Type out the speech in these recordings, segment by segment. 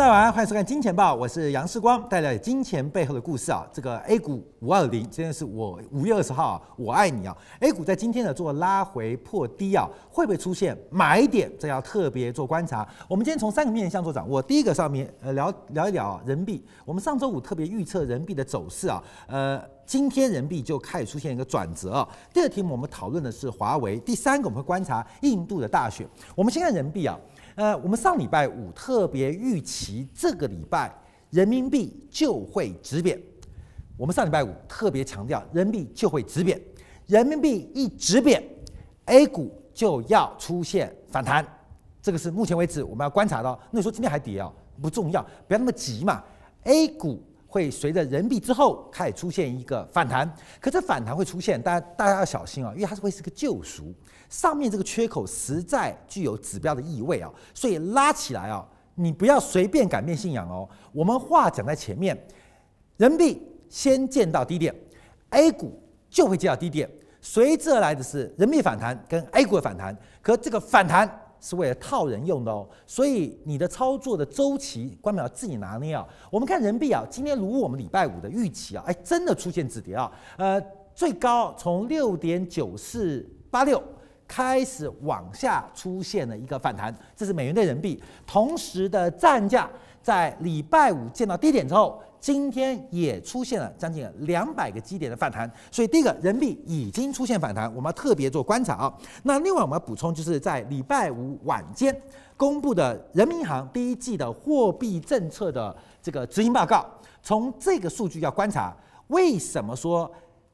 大家晚安，欢迎收看《金钱报》，我是杨世光，带来金钱背后的故事啊。这个 A 股五二零，今天是我五月二十号啊，我爱你啊。A 股在今天呢做拉回破低啊，会不会出现买点？这要特别做观察。我们今天从三个面向做掌握。第一个上面呃聊聊一聊啊，人民币。我们上周五特别预测人民币的走势啊，呃，今天人民币就开始出现一个转折。第二题目我们讨论的是华为。第三个我们会观察印度的大选。我们先看人民币啊。呃，我们上礼拜五特别预期这个礼拜人民币就会止贬。我们上礼拜五特别强调人民币就会止贬，人民币一止贬，A 股就要出现反弹。这个是目前为止我们要观察到。那你说今天还跌啊？不重要，不要那么急嘛。A 股会随着人民币之后开始出现一个反弹，可这反弹会出现，大家大家要小心啊，因为它是会是个救赎。上面这个缺口实在具有指标的意味啊，所以拉起来啊，你不要随便改变信仰哦。我们话讲在前面，人民币先见到低点，A 股就会见到低点，随之而来的是人民币反弹跟 A 股的反弹。可这个反弹是为了套人用的哦，所以你的操作的周期，观众要自己拿捏啊。我们看人民币啊，今天如我们礼拜五的预期啊，哎，真的出现止跌啊，呃，最高从六点九四八六。开始往下出现了一个反弹，这是美元兑人民币。同时的战价在礼拜五见到低点之后，今天也出现了将近两百个基点的反弹。所以第一个，人民币已经出现反弹，我们要特别做观察啊。那另外我们要补充，就是在礼拜五晚间公布的人民银行第一季的货币政策的这个执行报告，从这个数据要观察，为什么说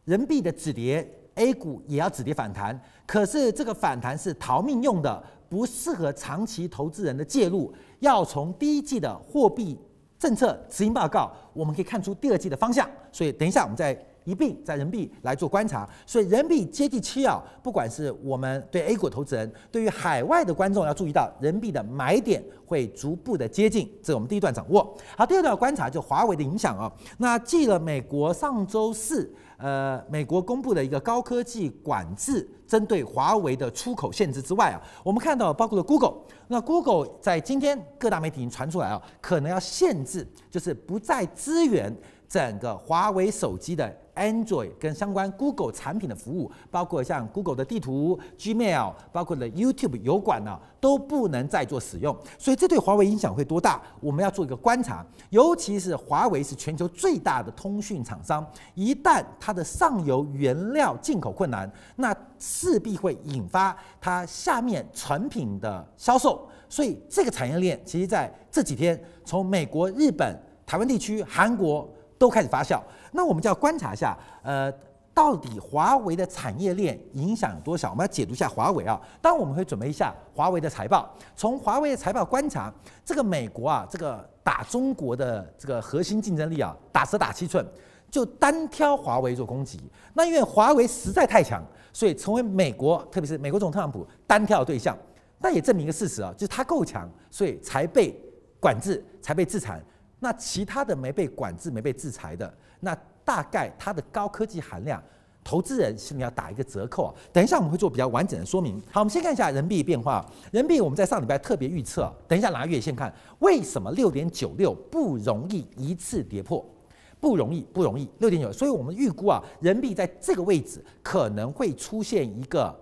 人民币的止跌？A 股也要止跌反弹，可是这个反弹是逃命用的，不适合长期投资人的介入。要从第一季的货币政策执行报告，我们可以看出第二季的方向。所以等一下我们再一并在人民币来做观察。所以人民币接地气啊，不管是我们对 A 股投资人，对于海外的观众要注意到，人民币的买点会逐步的接近。这是我们第一段掌握。好，第二段观察就华为的影响啊。那继了美国上周四。呃，美国公布的一个高科技管制，针对华为的出口限制之外啊，我们看到包括了 Google，那 Google 在今天各大媒体已经传出来啊，可能要限制，就是不再支援整个华为手机的。Android 跟相关 Google 产品的服务，包括像 Google 的地图、Gmail，包括了 YouTube 油管呢，都不能再做使用。所以这对华为影响会多大？我们要做一个观察。尤其是华为是全球最大的通讯厂商，一旦它的上游原料进口困难，那势必会引发它下面成品的销售。所以这个产业链，其实在这几天，从美国、日本、台湾地区、韩国都开始发酵。那我们就要观察一下，呃，到底华为的产业链影响有多少？我们要解读一下华为啊。当然，我们会准备一下华为的财报。从华为的财报观察，这个美国啊，这个打中国的这个核心竞争力啊，打蛇打七寸，就单挑华为做攻击。那因为华为实在太强，所以成为美国，特别是美国总统特朗普单挑的对象。那也证明一个事实啊，就是他够强，所以才被管制，才被制裁。那其他的没被管制、没被制裁的，那大概它的高科技含量，投资人心里要打一个折扣啊。等一下我们会做比较完整的说明。好，我们先看一下人民币变化。人民币我们在上礼拜特别预测，等一下拿月线看，为什么六点九六不容易一次跌破？不容易，不容易，六点九。所以我们预估啊，人民币在这个位置可能会出现一个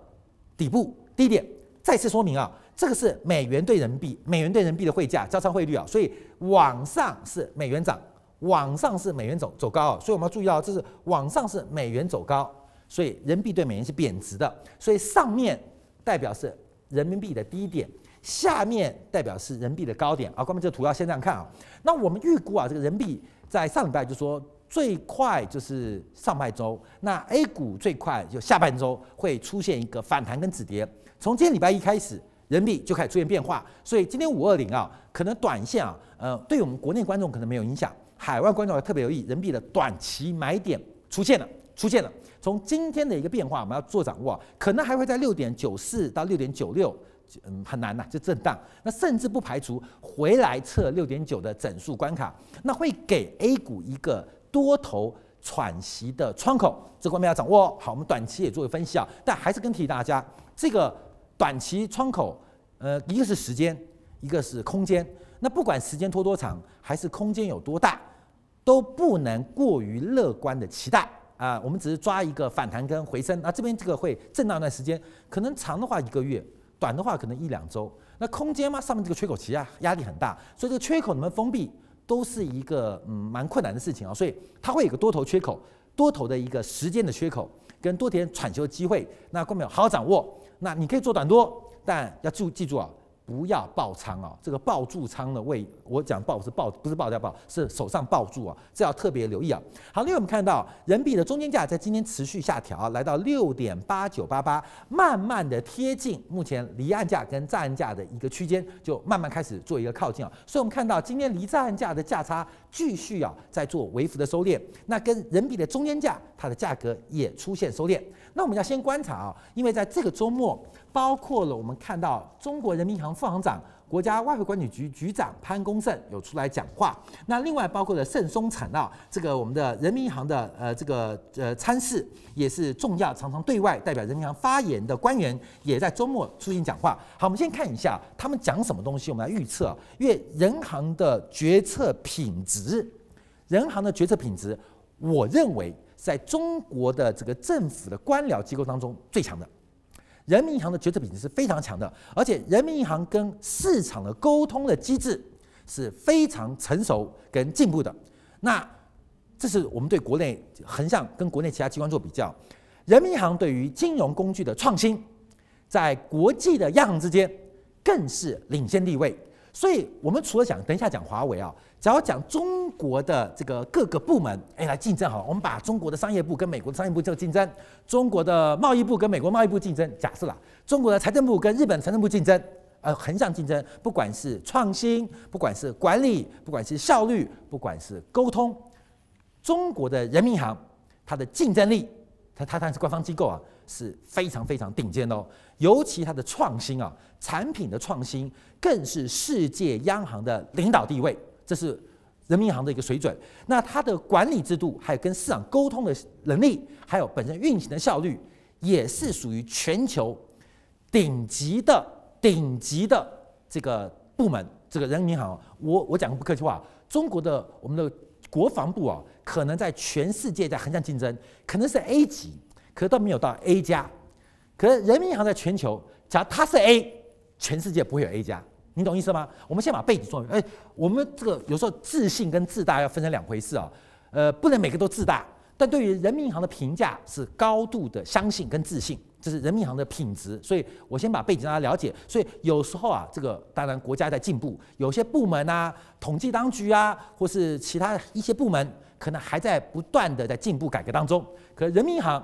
底部低点。再次说明啊。这个是美元兑人民币，美元兑人民币的汇价交叉汇率啊，所以往上是美元涨，往上是美元走走高啊，所以我们要注意到，这是往上是美元走高，所以人民币对美元是贬值的，所以上面代表是人民币的低点，下面代表是人民币的高点啊。关于这个图要先这样看啊，那我们预估啊，这个人民币在上礼拜就说最快就是上半周，那 A 股最快就下半周会出现一个反弹跟止跌，从今天礼拜一开始。人民币就开始出现变化，所以今天五二零啊，可能短线啊，呃，对我们国内观众可能没有影响，海外观众要特别留意，人民币的短期买点出现了，出现了。从今天的一个变化，我们要做掌握，可能还会在六点九四到六点九六，嗯，很难呐、就震荡。那甚至不排除回来测六点九的整数关卡，那会给 A 股一个多头喘息的窗口，这方面要掌握。好，我们短期也做个分析啊，但还是跟提醒大家这个。短期窗口，呃，一个是时间，一个是空间。那不管时间拖多长，还是空间有多大，都不能过于乐观的期待啊。我们只是抓一个反弹跟回升，那这边这个会震荡一段时间，可能长的话一个月，短的话可能一两周。那空间嘛，上面这个缺口期啊，压力很大，所以这个缺口能不能封闭，都是一个嗯蛮困难的事情啊。所以它会有个多头缺口，多头的一个时间的缺口，跟多点喘息的机会。那各位好好掌握。那你可以做短多，但要注记住啊。不要爆仓啊！这个爆住仓的位，我讲爆是爆，不是爆掉爆，是手上爆住啊，这要特别留意啊。好，另外我们看到人民币的中间价在今天持续下调，来到六点八九八八，慢慢的贴近目前离岸价跟在岸价的一个区间，就慢慢开始做一个靠近啊。所以我们看到今天离在岸价的价差继续啊在做微幅的收敛，那跟人民币的中间价它的价格也出现收敛。那我们要先观察啊，因为在这个周末。包括了我们看到中国人民银行副行长、国家外汇管理局局长潘功胜有出来讲话。那另外包括了盛松成啊，这个我们的人民银行的呃这个呃参事也是重要，常常对外代表人民银行发言的官员，也在周末出席讲话。好，我们先看一下他们讲什么东西，我们来预测。因为人行的决策品质，人行的决策品质，我认为在中国的这个政府的官僚机构当中最强的。人民银行的决策品质是非常强的，而且人民银行跟市场的沟通的机制是非常成熟跟进步的。那这是我们对国内横向跟国内其他机关做比较，人民银行对于金融工具的创新，在国际的央行之间更是领先地位。所以，我们除了讲，等一下讲华为啊。只要讲中国的这个各个部门，哎，来竞争好，我们把中国的商业部跟美国的商业部这个竞争，中国的贸易部跟美国贸易部竞争，假设啦，中国的财政部跟日本财政部竞争，呃，横向竞争，不管是创新，不管是管理，不管是效率，不管是沟通，中国的人民银行它的竞争力，它它它是官方机构啊，是非常非常顶尖的哦，尤其它的创新啊，产品的创新更是世界央行的领导地位。这是人民银行的一个水准，那它的管理制度，还有跟市场沟通的能力，还有本身运行的效率，也是属于全球顶级的顶级的这个部门。这个人民银行，我我讲个不客气话，中国的我们的国防部啊，可能在全世界在横向竞争，可能是 A 级，可是都没有到 A 加。可是人民银行在全球，假如它是 A，全世界不会有 A 加。你懂意思吗？我们先把背景做明。哎，我们这个有时候自信跟自大要分成两回事啊。呃，不能每个都自大。但对于人民银行的评价是高度的相信跟自信，这是人民银行的品质。所以我先把背景让大家了解。所以有时候啊，这个当然国家在进步，有些部门啊，统计当局啊，或是其他一些部门，可能还在不断的在进步改革当中。可人民银行，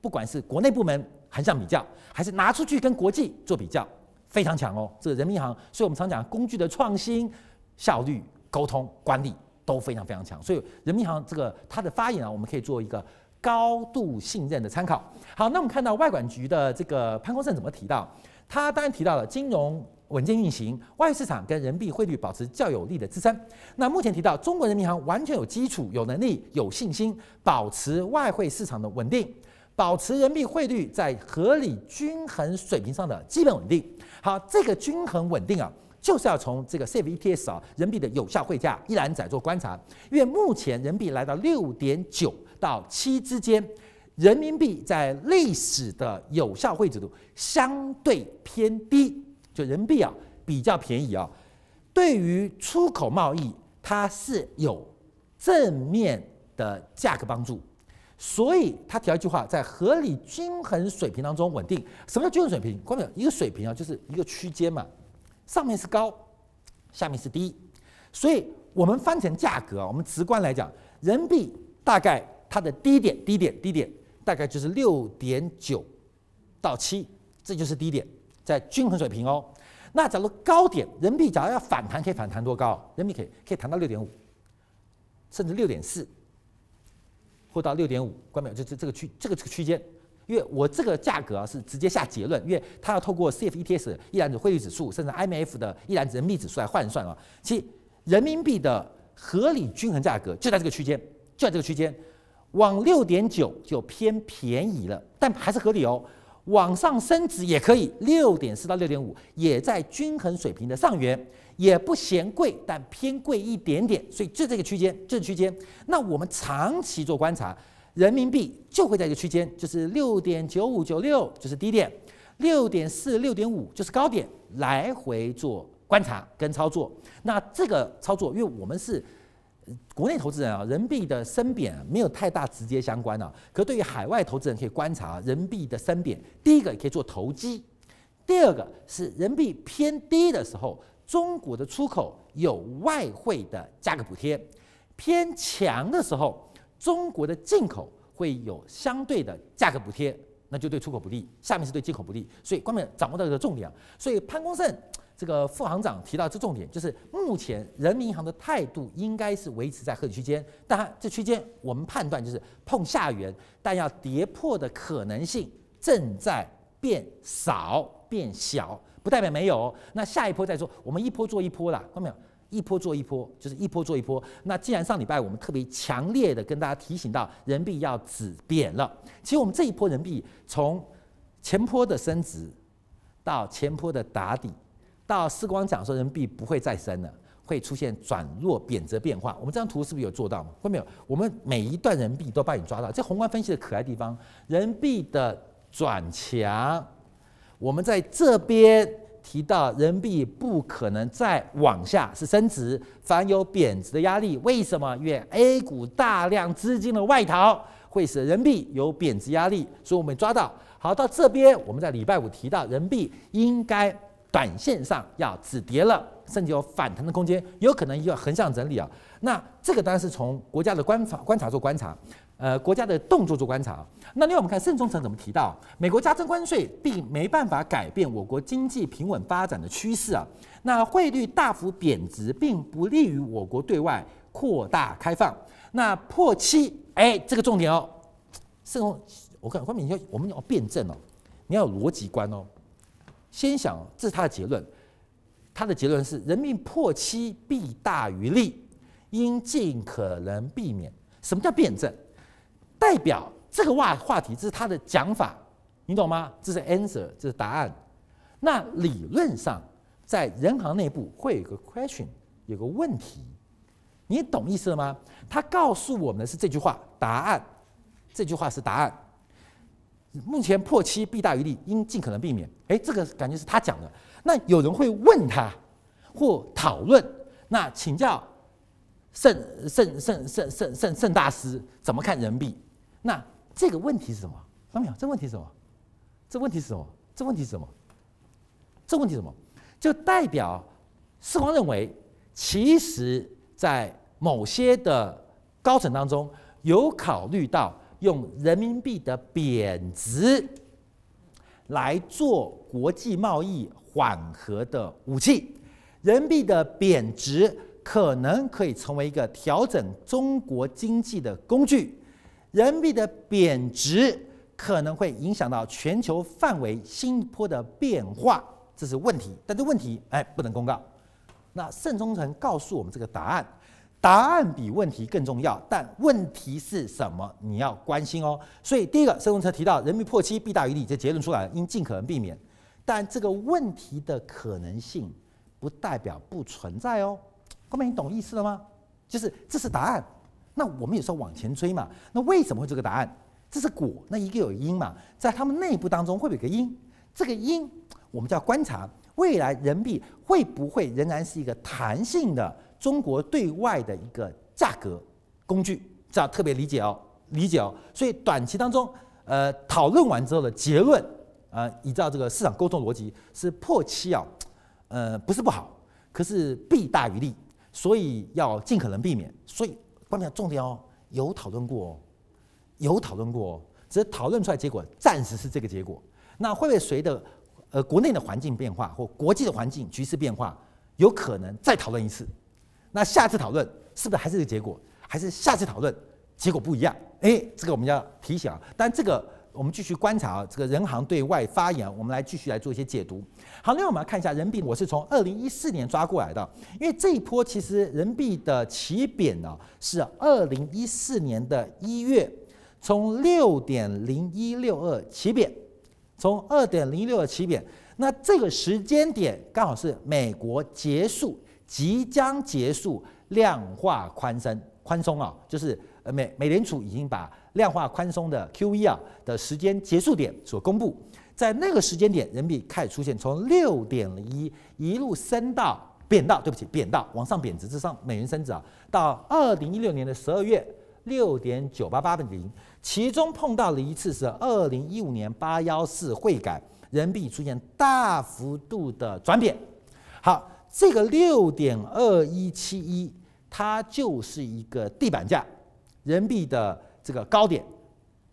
不管是国内部门横向比较，还是拿出去跟国际做比较。非常强哦，这个人民银行，所以我们常讲工具的创新、效率、沟通、管理都非常非常强。所以人民银行这个它的发言啊，我们可以做一个高度信任的参考。好，那我们看到外管局的这个潘功胜怎么提到？他当然提到了金融稳健运行，外汇市场跟人民币汇率保持较有力的支撑。那目前提到中国人民银行完全有基础、有能力、有信心保持外汇市场的稳定。保持人民币汇率在合理均衡水平上的基本稳定。好，这个均衡稳定啊，就是要从这个 CFETS 啊，人民币的有效汇价一篮子做观察。因为目前人民币来到六点九到七之间，人民币在历史的有效汇值度相对偏低，就人民币啊比较便宜啊。对于出口贸易，它是有正面的价格帮助。所以他提到一句话，在合理均衡水平当中稳定。什么叫均衡水平？关键一个水平啊，就是一个区间嘛，上面是高，下面是低。所以我们翻成价格啊，我们直观来讲，人民币大概它的低点、低点、低点，大概就是六点九到七，这就是低点，在均衡水平哦。那假如高点，人民币假如要反弹，可以反弹多高？人民币可以可以弹到六点五，甚至六点四。或到六点五，关没有？就这这个区这个这个区间，因为我这个价格啊是直接下结论，因为它要透过 CFETS 一篮子汇率指数，甚至 IMF 的一篮子人民币指数来换算啊。其人民币的合理均衡价格就在这个区间，就在这个区间，往六点九就偏便宜了，但还是合理哦。往上升值也可以，六点四到六点五也在均衡水平的上缘，也不嫌贵，但偏贵一点点，所以就这个区间，这个区间。那我们长期做观察，人民币就会在这个区间，就是六点九五九六就是低点，六点四六点五就是高点，来回做观察跟操作。那这个操作，因为我们是。国内投资人啊，人民币的升贬没有太大直接相关啊。可对于海外投资人可以观察人民币的升贬，第一个也可以做投机，第二个是人民币偏低的时候，中国的出口有外汇的价格补贴；偏强的时候，中国的进口会有相对的价格补贴，那就对出口不利，下面是对进口不利。所以，关键掌握到这个重点啊。所以潘功胜。这个副行长提到这重点，就是目前人民银行的态度应该是维持在合理区间，但这区间我们判断就是碰下缘，但要跌破的可能性正在变少变小，不代表没有。那下一波再说，我们一波做一波啦，看到没有？一波做一波，就是一波做一波。那既然上礼拜我们特别强烈的跟大家提醒到人民币要止贬了，其实我们这一波人民币从前坡的升值到前坡的打底。到四光讲说人民币不会再升了，会出现转弱贬值变化。我们这张图是不是有做到？会没有？我们每一段人民币都帮你抓到。这宏观分析的可爱地方，人民币的转强，我们在这边提到人民币不可能再往下是升值，反而有贬值的压力。为什么？因为 A 股大量资金的外逃，会使人民币有贬值压力。所以我们抓到。好，到这边我们在礼拜五提到人民币应该。短线上要止跌了，甚至有反弹的空间，有可能要横向整理啊。那这个当然是从国家的观察观察做观察，呃，国家的动作做观察。那另外我们看盛忠诚怎么提到，美国加征关税并没办法改变我国经济平稳发展的趋势啊。那汇率大幅贬值并不利于我国对外扩大开放。那破七，哎，这个重点哦，盛忠，我看后面你要我们要辩证哦，你要有逻辑观哦。先想，这是他的结论。他的结论是：人命破七弊大于利，应尽可能避免。什么叫辩证？代表这个话话题，这是他的讲法，你懂吗？这是 answer，这是答案。那理论上，在人行内部会有个 question，有个问题，你懂意思了吗？他告诉我们的是这句话，答案。这句话是答案。目前破七弊大于利，应尽可能避免。哎，这个感觉是他讲的。那有人会问他或讨论，那请教盛盛盛盛盛盛盛大师怎么看人民币？那这个问题是什么？看到没有？这问题是什么？这问题是什么？这问题是什么？这问题是什么？就代表世光认为，其实在某些的高层当中有考虑到。用人民币的贬值来做国际贸易缓和的武器，人民币的贬值可能可以成为一个调整中国经济的工具，人民币的贬值可能会影响到全球范围新一波的变化，这是问题。但这问题哎不能公告。那盛忠诚告诉我们这个答案。答案比问题更重要，但问题是什么？你要关心哦。所以第一个，盛忠诚提到人民币破七弊大于利，这结论出来了，应尽可能避免。但这个问题的可能性不代表不存在哦。后面你懂意思了吗？就是这是答案。那我们有时候往前追嘛。那为什么会这个答案？这是果，那一个有因嘛，在他们内部当中会不会有个因？这个因我们就要观察未来人民币会不会仍然是一个弹性的。中国对外的一个价格工具，这要特别理解哦，理解哦。所以短期当中，呃，讨论完之后的结论，呃，依照这个市场沟通逻辑是破七啊，呃，不是不好，可是弊大于利，所以要尽可能避免。所以关键重点哦，有讨论过哦，有讨论过哦，只是讨论出来结果暂时是这个结果。那会不会随着呃国内的环境变化或国际的环境局势变化，有可能再讨论一次？那下次讨论是不是还是这个结果？还是下次讨论结果不一样？哎，这个我们要提醒啊。但这个我们继续观察啊，这个人行对外发言，我们来继续来做一些解读。好，另外我们来看一下人民币，我是从二零一四年抓过来的，因为这一波其实人民币的起贬呢是二零一四年的一月，从六点零一六二起贬，从二点零一六二起点。那这个时间点刚好是美国结束即将结束量化宽松宽松啊，就是美美联储已经把量化宽松的 QE 啊的时间结束点所公布，在那个时间点，人民币开始出现从六点一一路升到贬到，对不起，贬到往上贬值之上，美元升值啊，到二零一六年的十二月六点九八八零，其中碰到了一次是二零一五年八幺四汇改。人民币出现大幅度的转贬，好，这个六点二一七一，它就是一个地板价，人民币的这个高点，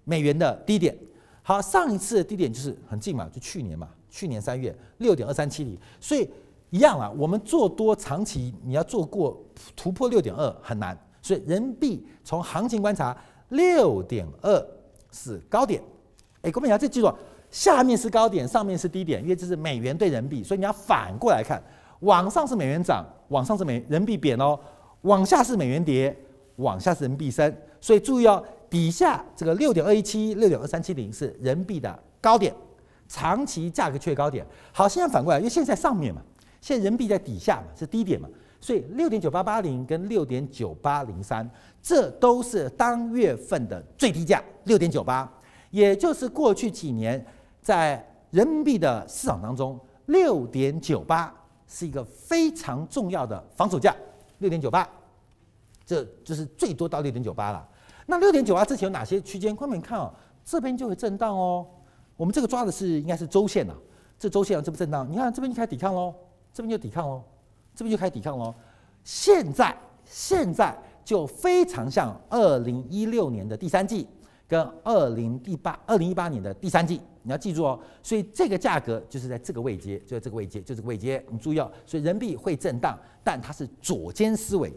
美元的低点。好，上一次的低点就是很近嘛，就去年嘛，去年三月六点二三七零，所以一样啊，我们做多长期你要做过突破六点二很难，所以人民币从行情观察六点二是高点，哎，各位你要这记住。下面是高点，上面是低点，因为这是美元对人民币，所以你要反过来看，往上是美元涨，往上是美人币贬哦，往下是美元跌，往下是人民币升。所以注意哦，底下这个六点二一七、六点二三七零是人民币的高点，长期价格确高点。好，现在反过来，因为现在上面嘛，现在人民币在底下嘛，是低点嘛，所以六点九八八零跟六点九八零三，这都是当月份的最低价，六点九八，也就是过去几年。在人民币的市场当中，六点九八是一个非常重要的防守价，六点九八，这就是最多到六点九八了。那六点九八之前有哪些区间？观众看哦，这边就会震荡哦。我们这个抓的是应该是周线呐，这周线啊，这不震荡？你看这边就开始抵抗喽，这边就抵抗喽，这边就开始抵抗喽。现在现在就非常像二零一六年的第三季跟二零一八二零一八年的第三季。你要记住哦，所以这个价格就是在这个位阶，就在这个位阶，就这个位阶。你注意哦，所以人民币会震荡，但它是左肩思维，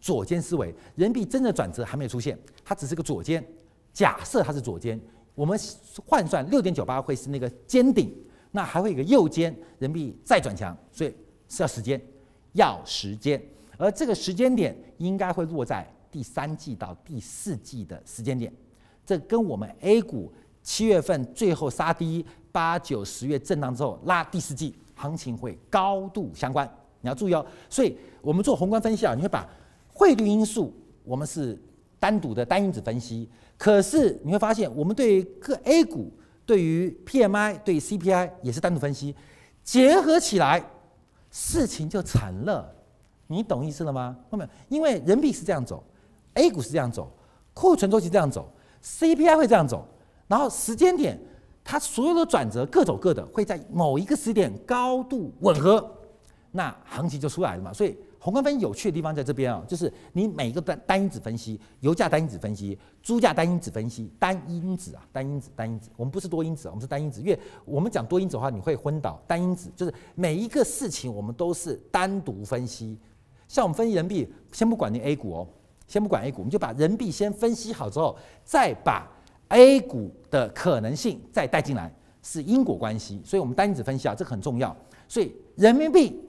左肩思维。人民币真的转折还没有出现，它只是个左肩。假设它是左肩，我们换算六点九八会是那个尖顶，那还会有个右肩，人民币再转强，所以是要时间，要时间。而这个时间点应该会落在第三季到第四季的时间点，这跟我们 A 股。七月份最后杀低，八九十月震荡之后拉第四季，行情会高度相关，你要注意哦。所以我们做宏观分析啊，你会把汇率因素，我们是单独的单因子分析，可是你会发现，我们对各 A 股、对于 PMI、对 CPI 也是单独分析，结合起来，事情就惨了。你懂意思了吗？后面因为人民币是这样走，A 股是这样走，库存周期这样走，CPI 会这样走。然后时间点，它所有的转折各走各的，会在某一个时点高度吻合，那行情就出来了嘛。所以宏观分析有趣的地方在这边啊，就是你每一个单单因子分析，油价单因子分析，猪价单因子分析，单因子啊，单因子单因子，我们不是多因子，我们是单因子。因为我们讲多因子的话，你会昏倒。单因子就是每一个事情我们都是单独分析。像我们分析人民币，先不管你 A 股哦，先不管 A 股，我们就把人民币先分析好之后，再把。A 股的可能性再带进来是因果关系，所以我们单因子分析啊，这个很重要。所以人民币，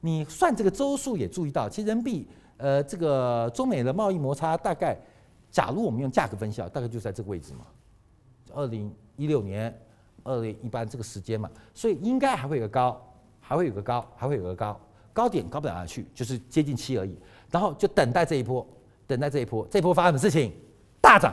你算这个周数也注意到，其实人民币，呃，这个中美的贸易摩擦大概，假如我们用价格分析啊，大概就在这个位置嘛，二零一六年、二零一八这个时间嘛，所以应该还会有个高，还会有个高，还会有个高，高点高不了哪去，就是接近七而已。然后就等待这一波，等待这一波，这一波发生的事情，大涨，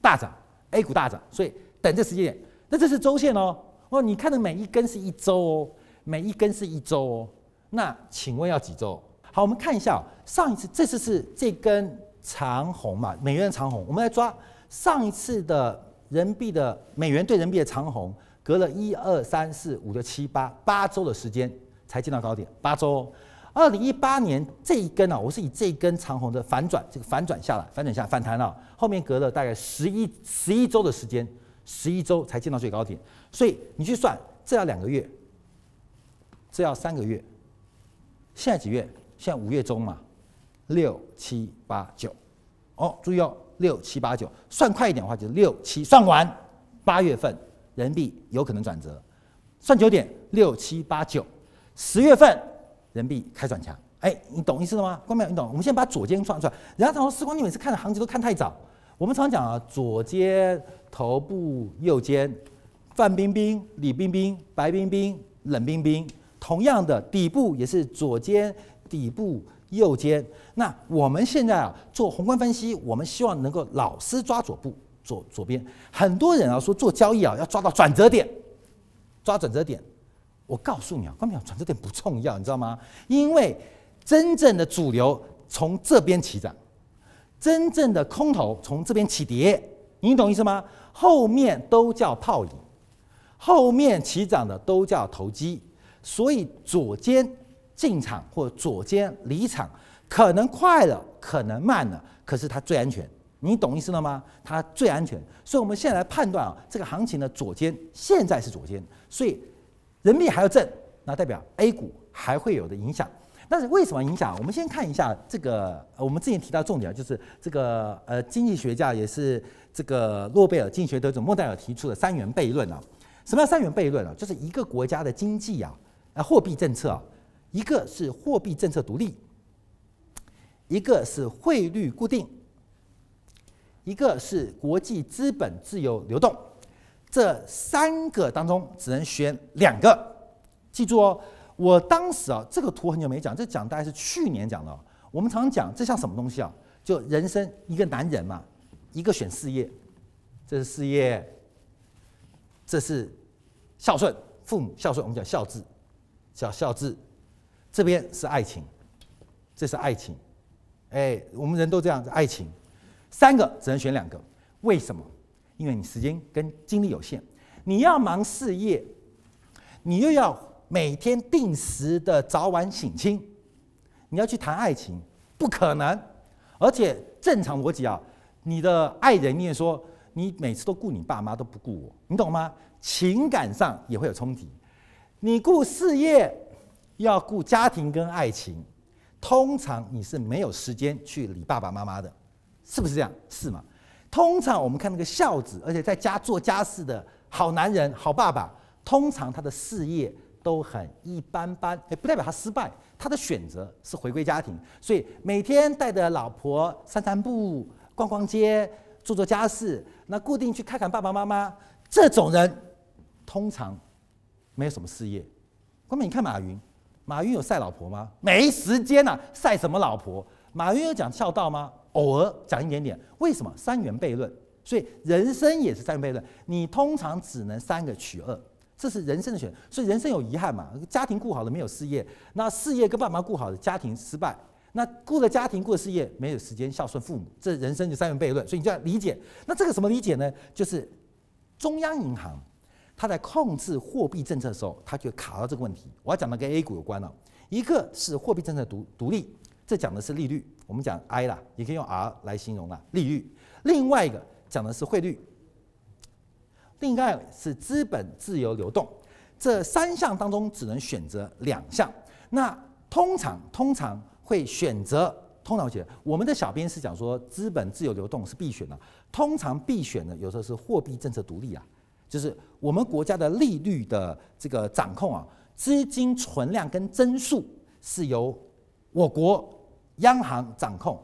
大涨。A 股大涨，所以等这时间点，那这是周线哦。哦，你看的每一根是一周哦，每一根是一周哦。那请问要几周？好，我们看一下，上一次这次是这根长红嘛，美元的长红。我们来抓上一次的人民币的美元对人民币的长红，隔了一二三四五六七八八周的时间才见到高点，八周。二零一八年这一根啊，我是以这一根长红的反转，这个反转下来，反转下反弹了，后面隔了大概十一十一周的时间，十一周才见到最高点，所以你去算，这要两个月，这要三个月，现在几月？现在五月中嘛，六七八九，哦，注意哦，六七八九，算快一点的话就是六七，算完八月份人民币有可能转折，算久点六七八九，十月份。人民币开转强，哎，你懂意思了吗？观众你懂？我们先把左肩算出来。人家常说，时光，你每次看的行情都看太早。我们常讲啊，左肩头部，右肩范冰冰、李冰冰、白冰冰、冷冰冰，同样的底部也是左肩、底部右肩。那我们现在啊做宏观分析，我们希望能够老师抓左部左左边。很多人啊说做交易啊要抓到转折点，抓转折点。我告诉你啊，关键转折点不重要，你知道吗？因为真正的主流从这边起涨，真正的空头从这边起跌，你懂意思吗？后面都叫泡影，后面起涨的都叫投机，所以左肩进场或左肩离场，可能快了，可能慢了，可是它最安全，你懂意思了吗？它最安全，所以我们现在来判断啊，这个行情的左肩现在是左肩，所以人民币还要挣，那代表 A 股还会有的影响。但是为什么影响？我们先看一下这个，我们之前提到重点，就是这个呃，经济学家也是这个诺贝尔经济学得主莫代尔提出的三元悖论啊。什么叫三元悖论啊？就是一个国家的经济啊，啊，货币政策啊，一个是货币政策独立，一个是汇率固定，一个是国际资本自由流动。这三个当中只能选两个，记住哦。我当时啊，这个图很久没讲，这讲大概是去年讲的。我们常常讲，这像什么东西啊？就人生一个男人嘛，一个选事业，这是事业，这是孝顺父母，孝顺我们讲孝字，叫孝字。这边是爱情，这是爱情。哎，我们人都这样子，爱情，三个只能选两个，为什么？因为你时间跟精力有限，你要忙事业，你又要。每天定时的早晚省亲，你要去谈爱情，不可能。而且正常逻辑啊，你的爱人你也说，你每次都顾你爸妈都不顾我，你懂吗？情感上也会有冲击。你顾事业，要顾家庭跟爱情，通常你是没有时间去理爸爸妈妈的，是不是这样？是吗？通常我们看那个孝子，而且在家做家事的好男人、好爸爸，通常他的事业。都很一般般，也不代表他失败。他的选择是回归家庭，所以每天带着老婆散散步、逛逛街、做做家事，那固定去看看爸爸妈妈。这种人通常没有什么事业。关键你看马云，马云有晒老婆吗？没时间呐、啊，晒什么老婆？马云有讲孝道吗？偶尔讲一点点。为什么？三元悖论。所以人生也是三元悖论，你通常只能三个取二。这是人生的选，所以人生有遗憾嘛？家庭顾好了没有事业，那事业跟爸妈顾好了，家庭失败。那顾了家庭顾了事业，没有时间孝顺父母，这人生就三元悖论。所以你就要理解。那这个什么理解呢？就是中央银行它在控制货币政策的时候，它就卡到这个问题。我要讲的跟 A 股有关了，一个是货币政策独独立，这讲的是利率，我们讲 I 啦，也可以用 R 来形容啦，利率。另外一个讲的是汇率。另外是资本自由流动，这三项当中只能选择两项。那通常通常会选择，通常我觉得。我们的小编是讲说资本自由流动是必选的，通常必选的有时候是货币政策独立啊，就是我们国家的利率的这个掌控啊，资金存量跟增速是由我国央行掌控。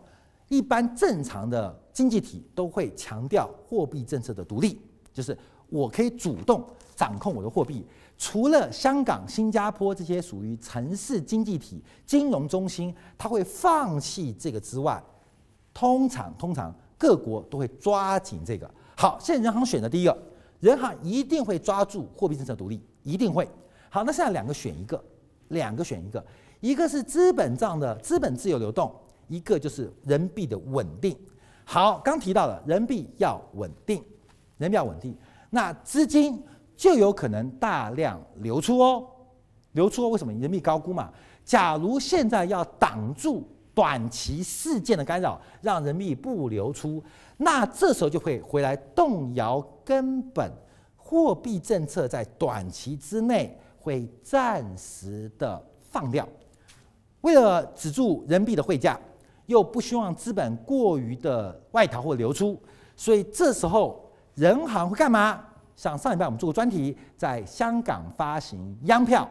一般正常的经济体都会强调货币政策的独立，就是。我可以主动掌控我的货币，除了香港、新加坡这些属于城市经济体、金融中心，它会放弃这个之外，通常通常各国都会抓紧这个。好，现在人行选的第一个，人行一定会抓住货币政策独立，一定会。好，那现在两个选一个，两个选一个，一个是资本账的资本自由流动，一个就是人民币的稳定。好，刚提到了人民币要稳定，人民币要稳定。那资金就有可能大量流出哦，流出哦，为什么？人民币高估嘛。假如现在要挡住短期事件的干扰，让人民币不流出，那这时候就会回来动摇根本。货币政策在短期之内会暂时的放掉，为了止住人民币的汇价，又不希望资本过于的外逃或流出，所以这时候。人行会干嘛？像上礼拜我们做过专题，在香港发行央票，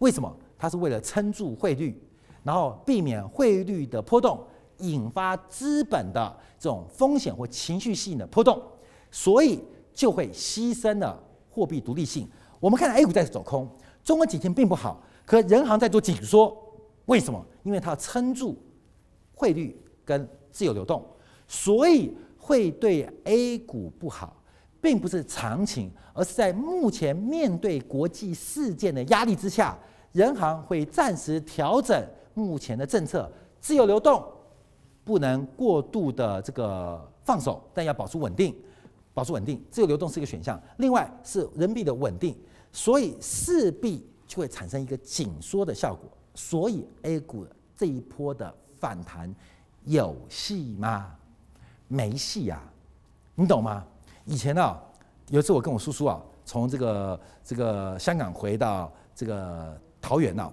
为什么？它是为了撑住汇率，然后避免汇率的波动引发资本的这种风险或情绪性的波动，所以就会牺牲了货币独立性。我们看到 A 股在走空，中国景气并不好，可人行在做紧缩，为什么？因为它要撑住汇率跟自由流动，所以会对 A 股不好，并不是常情，而是在目前面对国际事件的压力之下，人行会暂时调整目前的政策，自由流动不能过度的这个放手，但要保持稳定。保持稳定，自由流动是一个选项。另外是人民币的稳定，所以势必就会产生一个紧缩的效果。所以 A 股这一波的反弹有戏吗？没戏呀，你懂吗？以前啊，有一次我跟我叔叔啊，从这个这个香港回到这个桃园啊，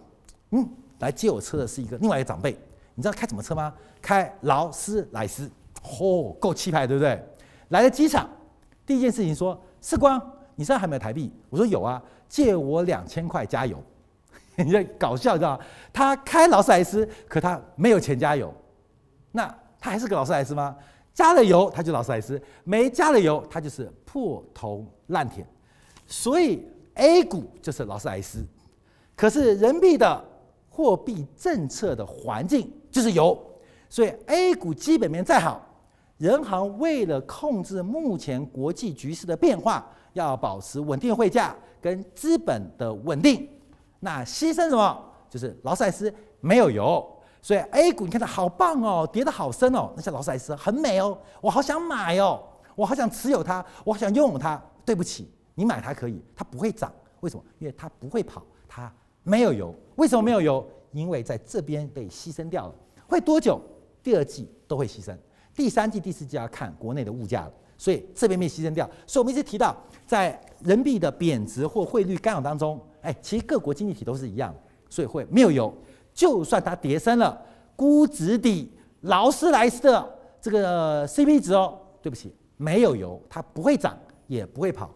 嗯，来接我车的是一个另外一个长辈。你知道开什么车吗？开劳斯莱斯，嚯，够气派，对不对？来了机场。第一件事情说，世光，你身上还没有台币？我说有啊，借我两千块加油。你在搞笑，知道吗？他开劳斯莱斯，可他没有钱加油。那他还是个劳斯莱斯吗？加了油他就劳斯莱斯，没加了油他就是破铜烂铁。所以 A 股就是劳斯莱斯，可是人民币的货币政策的环境就是油，所以 A 股基本面再好。人行为了控制目前国际局势的变化，要保持稳定汇价跟资本的稳定，那牺牲什么？就是劳斯莱斯没有油，所以 A 股你看它好棒哦，跌得好深哦，那些劳斯莱斯很美哦，我好想买哦，我好想持有它，我好想拥有它。对不起，你买它可以，它不会涨，为什么？因为它不会跑，它没有油。为什么没有油？因为在这边被牺牲掉了。会多久？第二季都会牺牲。第三季、第四季要看国内的物价了，所以这边被牺牲掉。所以我们一直提到，在人民币的贬值或汇率干扰当中，哎，其实各国经济体都是一样，所以会没有油。就算它跌升了，估值底劳斯莱斯的这个 CP 值哦，对不起，没有油，它不会涨，也不会跑。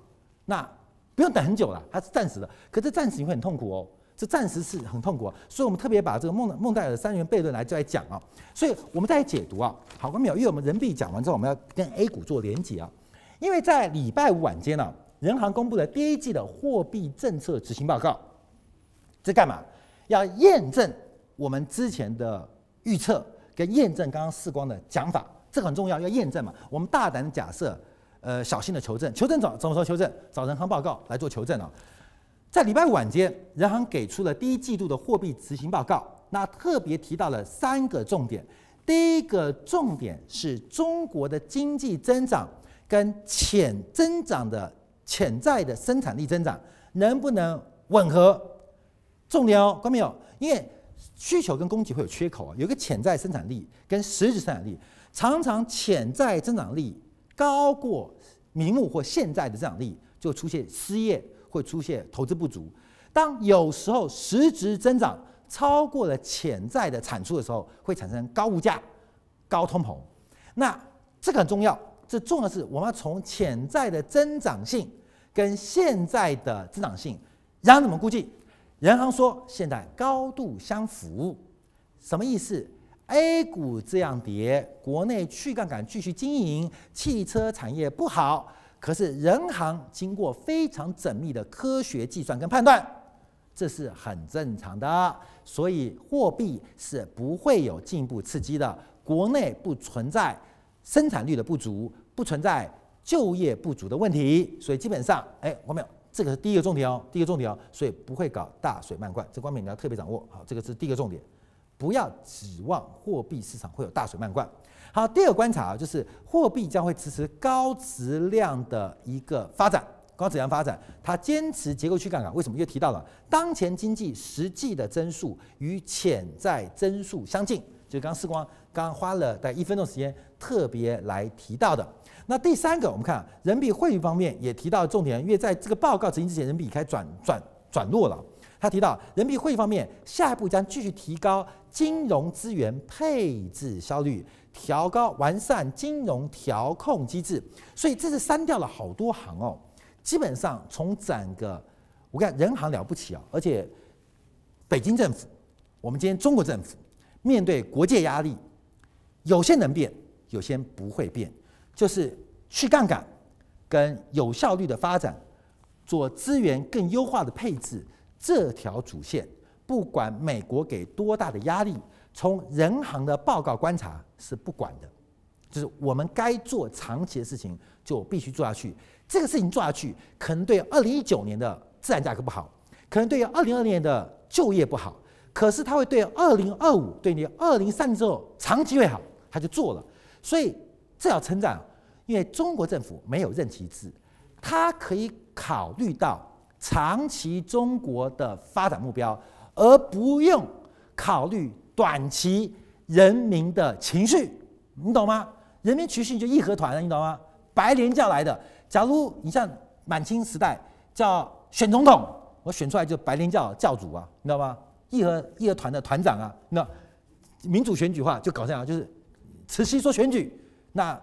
那不用等很久了，它是暂时的，可是暂时你会很痛苦哦。这暂时是很痛苦啊，所以我们特别把这个孟孟戴尔三元悖论来再讲啊，所以我们再解读啊。好，关没有？因为我们人民币讲完之后，我们要跟 A 股做连结啊。因为在礼拜五晚间呢、人行公布了第一季的货币政策执行报告，这干嘛？要验证我们之前的预测跟验证刚刚世光的讲法，这很重要，要验证嘛。我们大胆假设，呃，小心的求证，求证找怎么说求证？找人行报告来做求证啊。在礼拜五晚间，人行给出了第一季度的货币执行报告，那特别提到了三个重点。第一个重点是中国的经济增长跟潜增长的潜在的生产力增长能不能吻合？重点哦，看到没有？因为需求跟供给会有缺口啊，有个潜在生产力跟实质生产力，常常潜在增长力高过名目或现在的增长力，就出现失业。会出现投资不足，当有时候实质增长超过了潜在的产出的时候，会产生高物价、高通膨。那这个很重要，这重要是我们要从潜在的增长性跟现在的增长性，然后怎么估计？人行说现在高度相符，什么意思？A 股这样跌，国内去杠杆继续经营，汽车产业不好。可是人行经过非常缜密的科学计算跟判断，这是很正常的，所以货币是不会有进一步刺激的。国内不存在生产率的不足，不存在就业不足的问题，所以基本上，哎，我们有这个是第一个重点哦，第一个重点哦，所以不会搞大水漫灌，这方面你要特别掌握。好，这个是第一个重点，不要指望货币市场会有大水漫灌。好，第二个观察啊，就是货币将会支持高质量的一个发展，高质量发展，它坚持结构去杠杆。为什么？又提到了当前经济实际的增速与潜在增速相近，就刚刚世光刚刚花了大概一分钟时间特别来提到的。那第三个，我们看人民币汇率方面也提到重点，因为在这个报告执行之前，人民币开转转转弱了。他提到人民币汇率方面，下一步将继续提高金融资源配置效率。调高完善金融调控机制，所以这是删掉了好多行哦。基本上从整个，我看人行了不起啊，而且北京政府，我们今天中国政府面对国际压力，有些能变，有些不会变，就是去杠杆跟有效率的发展，做资源更优化的配置，这条主线，不管美国给多大的压力，从人行的报告观察是不管的，就是我们该做长期的事情就必须做下去。这个事情做下去，可能对二零一九年的自然价格不好，可能对二零二零年的就业不好，可是它会对二零二五、对你二零三零之后长期会好，他就做了。所以这要称赞，因为中国政府没有任期制，它可以考虑到长期中国的发展目标，而不用考虑短期人民的情绪，你懂吗？人民情绪就义和团了，你懂吗？白莲教来的。假如你像满清时代叫选总统，我选出来就白莲教教主啊，你知道吗？义和义和团的团长啊，那民主选举化就搞这样，就是慈禧说选举，那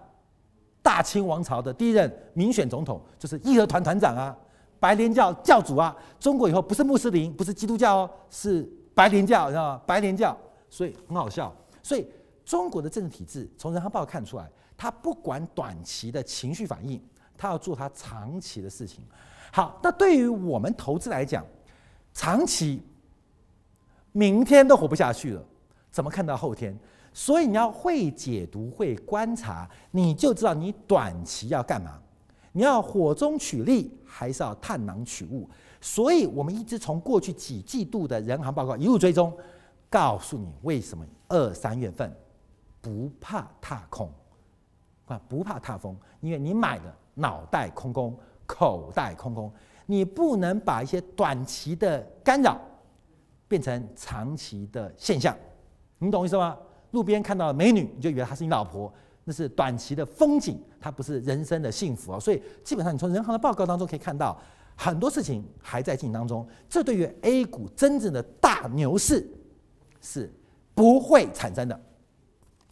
大清王朝的第一任民选总统就是义和团团长啊，白莲教教主啊。中国以后不是穆斯林，不是基督教哦，是白莲教，你知道吗？白莲教，所以很好笑。所以中国的政治体制从人行报告看出来，他不管短期的情绪反应。他要做他长期的事情。好，那对于我们投资来讲，长期明天都活不下去了，怎么看到后天？所以你要会解读、会观察，你就知道你短期要干嘛。你要火中取栗，还是要探囊取物？所以我们一直从过去几季度的人行报告一路追踪，告诉你为什么二三月份不怕踏空啊，不怕踏风，因为你买的。脑袋空空，口袋空空，你不能把一些短期的干扰变成长期的现象，你懂我意思吗？路边看到美女，你就以为她是你老婆，那是短期的风景，它不是人生的幸福啊。所以基本上，你从人行的报告当中可以看到，很多事情还在进行当中。这对于 A 股真正的大牛市是不会产生的，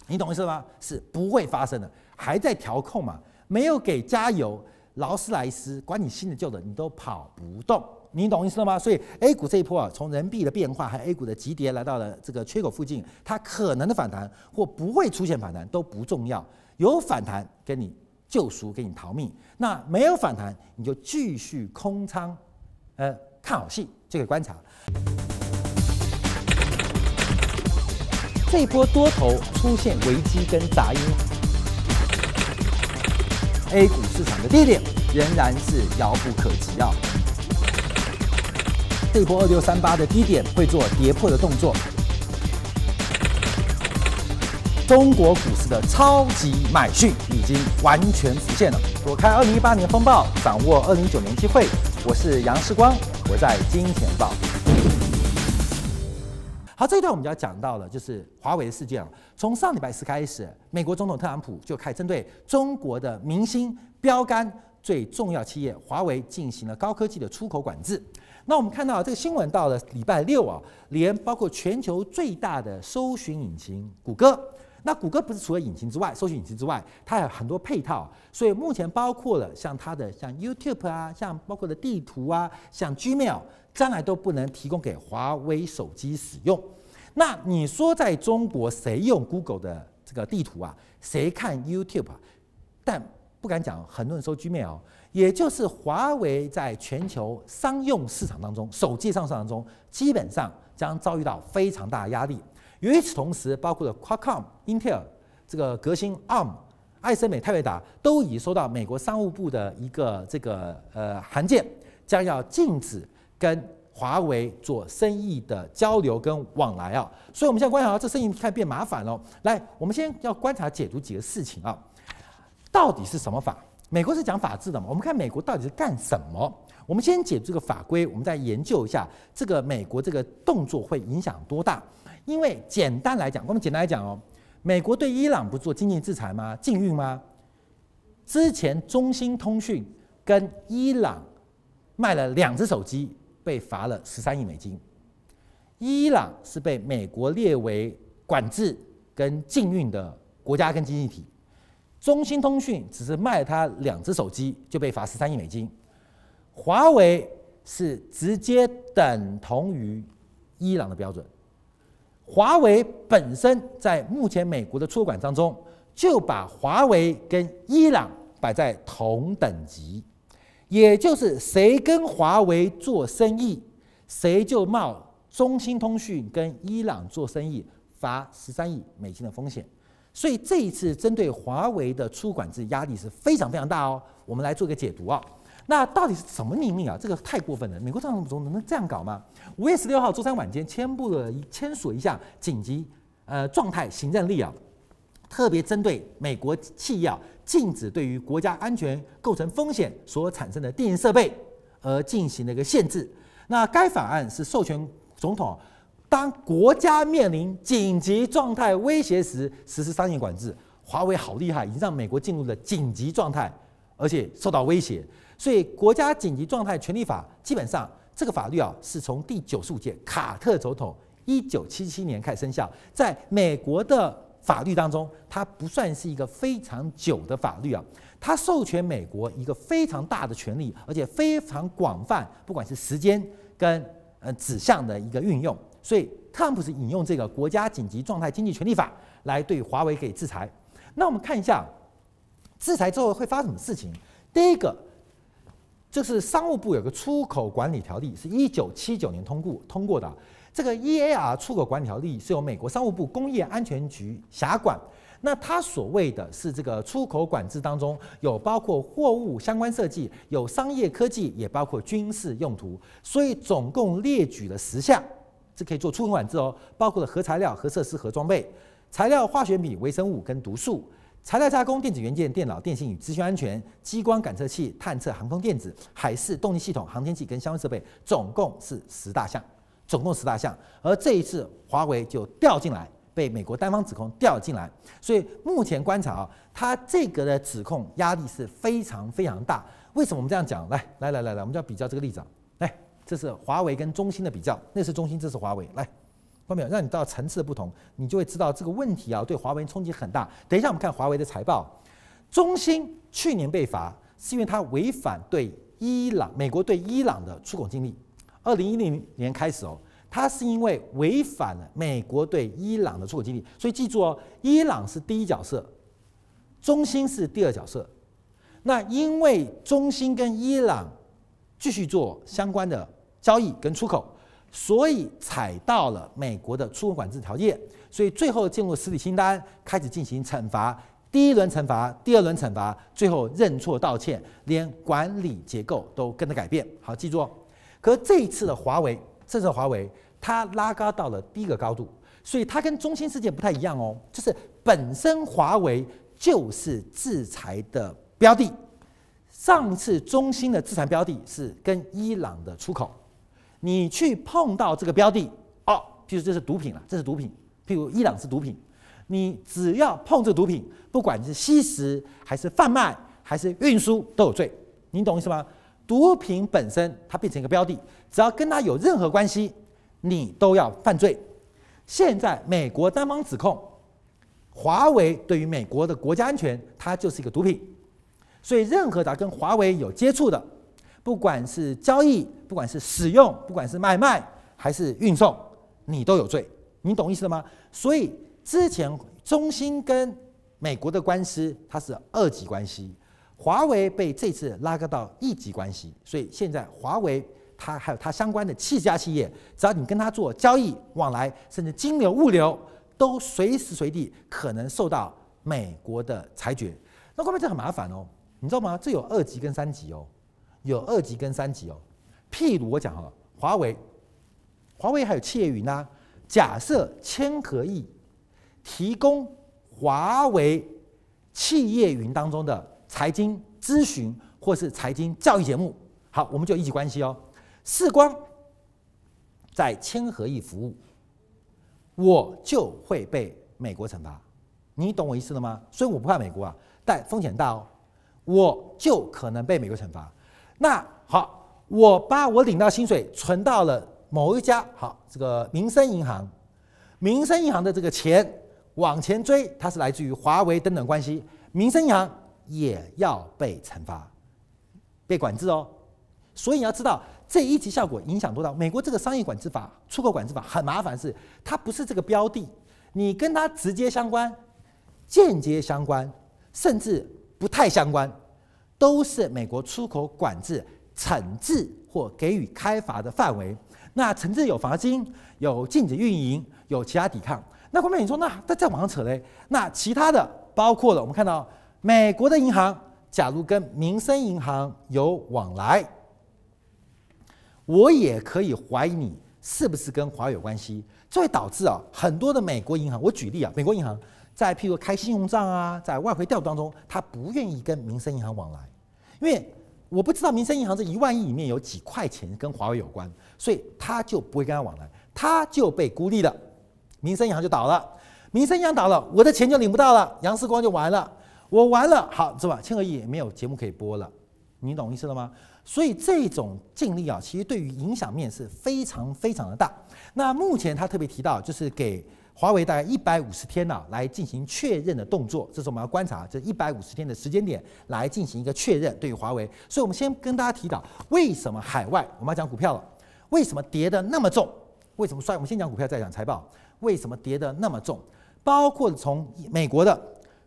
你懂意思吗？是不会发生的，还在调控嘛。没有给加油，劳斯莱斯管你新的旧的，你都跑不动，你懂意思了吗？所以 A 股这一波啊，从人民币的变化，还有 A 股的急跌，来到了这个缺口附近，它可能的反弹或不会出现反弹都不重要，有反弹给你救赎，给你逃命；那没有反弹，你就继续空仓，呃，看好戏，就可以观察。这波多头出现危机跟杂音。A 股市场的低点仍然是遥不可及啊！这波二六三八的低点会做跌破的动作。中国股市的超级买讯已经完全浮现了。躲开二零一八年风暴，掌握二零一九年机会。我是杨世光，我在金钱报。好，这一段我们就要讲到了，就是华为的事件了。从上礼拜四开始，美国总统特朗普就开始针对中国的明星标杆最重要企业华为进行了高科技的出口管制。那我们看到这个新闻到了礼拜六啊，连包括全球最大的搜寻引擎谷歌，那谷歌不是除了引擎之外，搜寻引擎之外，它有很多配套，所以目前包括了像它的像 YouTube 啊，像包括的地图啊，像 Gmail。将来都不能提供给华为手机使用。那你说在中国谁用 Google 的这个地图啊？谁看 YouTube？但不敢讲，很多人搜 Gmail，也就是华为在全球商用市场当中，手机上市场当中，基本上将遭遇到非常大的压力。与此同时，包括了 Qualcomm、Intel 这个革新 ARM、艾森美、泰维达都已收到美国商务部的一个这个呃函件，将要禁止。跟华为做生意的交流跟往来啊，所以我们现在观察到这生意看变麻烦了。来，我们先要观察解读几个事情啊，到底是什么法？美国是讲法治的嘛？我们看美国到底是干什么？我们先解这个法规，我们再研究一下这个美国这个动作会影响多大？因为简单来讲，我们简单来讲哦，美国对伊朗不做经济制裁吗？禁运吗？之前中兴通讯跟伊朗卖了两只手机。被罚了十三亿美金，伊朗是被美国列为管制跟禁运的国家跟经济体，中兴通讯只是卖他两只手机就被罚十三亿美金，华为是直接等同于伊朗的标准，华为本身在目前美国的出管当中就把华为跟伊朗摆在同等级。也就是谁跟华为做生意，谁就冒中兴通讯跟伊朗做生意罚十三亿美金的风险。所以这一次针对华为的出管制压力是非常非常大哦。我们来做一个解读啊。那到底是什么秘密啊？这个太过分了！美国总统能这样搞吗？五月十六号周三晚间签布了签署一项紧急呃状态行政令啊，特别针对美国企业啊，禁止对于国家安全构成风险所产生的电信设备而进行了一个限制。那该法案是授权总统。当国家面临紧急状态威胁时，实施商业管制。华为好厉害，已经让美国进入了紧急状态，而且受到威胁。所以，国家紧急状态权利法基本上这个法律啊，是从第九十五届卡特总统一九七七年开始生效。在美国的法律当中，它不算是一个非常久的法律啊。它授权美国一个非常大的权利，而且非常广泛，不管是时间跟呃指向的一个运用。所以，特朗普是引用这个《国家紧急状态经济权利法》来对华为给制裁。那我们看一下，制裁之后会发生什么事情？第一个，就是商务部有个出口管理条例，是一九七九年通过通过的。这个 EAR 出口管理条例是由美国商务部工业安全局辖管。那它所谓的是这个出口管制当中有包括货物相关设计，有商业科技，也包括军事用途。所以总共列举了十项。是可以做出口管制哦，包括了核材料、核设施、核装备、材料、化学品、微生物跟毒素、材料加工、电子元件、电脑、电信与资讯安全、激光感测器、探测航空电子、海事动力系统、航天器跟相关设备，总共是十大项，总共十大项。而这一次华为就掉进来，被美国单方指控掉进来，所以目前观察啊，它这个的指控压力是非常非常大。为什么我们这样讲？来来来来来，我们就要比较这个例子啊。这是华为跟中兴的比较，那是中兴，这是华为。来，后面让你到层次的不同，你就会知道这个问题啊，对华为冲击很大。等一下我们看华为的财报，中兴去年被罚是因为它违反对伊朗、美国对伊朗的出口禁令。二零一零年开始哦，它是因为违反了美国对伊朗的出口禁令，所以记住哦，伊朗是第一角色，中兴是第二角色。那因为中兴跟伊朗继续做相关的。交易跟出口，所以踩到了美国的出口管制条件，所以最后进入实体清单，开始进行惩罚。第一轮惩罚，第二轮惩罚，最后认错道歉，连管理结构都跟着改变。好，记住哦。可这一次的华为，这次的华为，它拉高到了第一个高度，所以它跟中兴事件不太一样哦，就是本身华为就是制裁的标的。上次中兴的制裁标的是跟伊朗的出口。你去碰到这个标的哦，譬如这是毒品了，这是毒品。譬如伊朗是毒品，你只要碰这毒品，不管是吸食还是贩卖还是运输都有罪。你懂意思吗？毒品本身它变成一个标的，只要跟它有任何关系，你都要犯罪。现在美国单方指控华为对于美国的国家安全，它就是一个毒品，所以任何的跟华为有接触的。不管是交易，不管是使用，不管是买卖还是运送，你都有罪，你懂意思吗？所以之前中兴跟美国的官司，它是二级关系，华为被这次拉高到一级关系，所以现在华为它还有它相关的七家企业，只要你跟它做交易往来，甚至金流物流，都随时随地可能受到美国的裁决。那后面这很麻烦哦，你知道吗？这有二级跟三级哦。有二级跟三级哦，譬如我讲哈，华为，华为还有企业云啊。假设千和亿提供华为企业云当中的财经咨询或是财经教育节目，好，我们就一级关系哦。世光在千和亿服务，我就会被美国惩罚，你懂我意思了吗？所以我不怕美国啊，但风险大哦，我就可能被美国惩罚。那好，我把我领到薪水存到了某一家好这个民生银行，民生银行的这个钱往前追，它是来自于华为等等关系，民生银行也要被惩罚，被管制哦。所以你要知道这一级效果影响多大。美国这个商业管制法、出口管制法很麻烦，是它不是这个标的，你跟它直接相关、间接相关，甚至不太相关。都是美国出口管制、惩治或给予开罚的范围。那惩治有罚金，有禁止运营，有其他抵抗。那后面你说，那再再往上扯嘞？那其他的包括了，我们看到美国的银行，假如跟民生银行有往来，我也可以怀疑你是不是跟华为有关系，这会导致啊很多的美国银行，我举例啊，美国银行在譬如开信用账啊，在外汇调度当中，他不愿意跟民生银行往来，因为。我不知道民生银行这一万亿里面有几块钱跟华为有关，所以他就不会跟他往来，他就被孤立了，民生银行就倒了，民生银行倒了，我的钱就领不到了，杨世光就完了，我完了，好是吧？千和亿也没有节目可以播了，你懂意思了吗？所以这种禁令啊，其实对于影响面是非常非常的大。那目前他特别提到，就是给。华为大概一百五十天呢、来进行确认的动作，这是我们要观察这一百五十天的时间点来进行一个确认。对于华为，所以我们先跟大家提到，为什么海外我们要讲股票了？为什么跌得那么重？为什么衰？我们先讲股票，再讲财报。为什么跌得那么重？包括从美国的、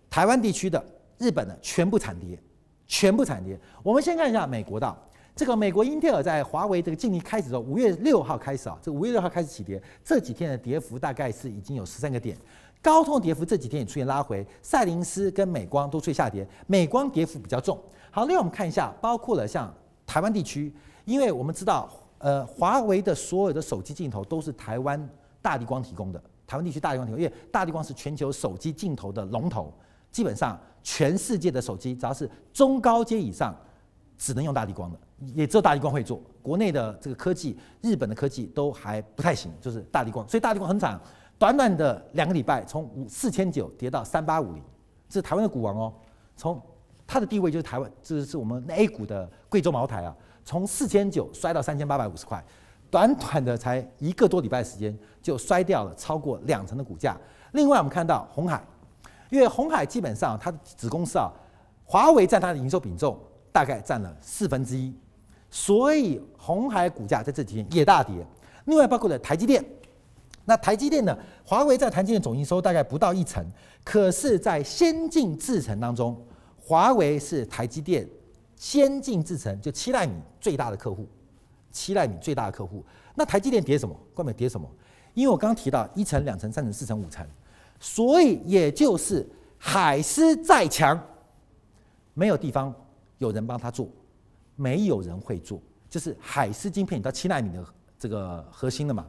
台湾地区的、日本的全部惨跌，全部惨跌。我们先看一下美国的。这个美国英特尔在华为这个禁令开始的时候，五月六号开始啊，这五月六号开始起跌，这几天的跌幅大概是已经有十三个点，高通跌幅这几天也出现拉回，赛灵思跟美光都出现下跌，美光跌幅比较重。好，另外我们看一下，包括了像台湾地区，因为我们知道，呃，华为的所有的手机镜头都是台湾大地光提供的，台湾地区大地光提供，因为大地光是全球手机镜头的龙头，基本上全世界的。手机只要是中高阶以上，只能用大立光的。也只有大立光会做，国内的这个科技，日本的科技都还不太行，就是大立光，所以大立光很惨，短短的两个礼拜，从五四千九跌到三八五零，这是台湾的股王哦，从它的地位就是台湾，这是我们 A 股的贵州茅台啊，从四千九摔到三千八百五十块，短短的才一个多礼拜时间就摔掉了超过两成的股价。另外我们看到鸿海，因为鸿海基本上它的子公司啊，华为占它的营收比重大概占了四分之一。所以红海股价在这几天也大跌，另外包括了台积电，那台积电呢？华为在台积电总营收大概不到一成，可是，在先进制程当中，华为是台积电先进制程就七纳米最大的客户，七纳米最大的客户。那台积电跌什么？关门跌什么？因为我刚刚提到一层、两层、三层、四层、五层，所以也就是海思再强，没有地方有人帮他做。没有人会做，就是海思晶片到七纳米的这个核心了嘛。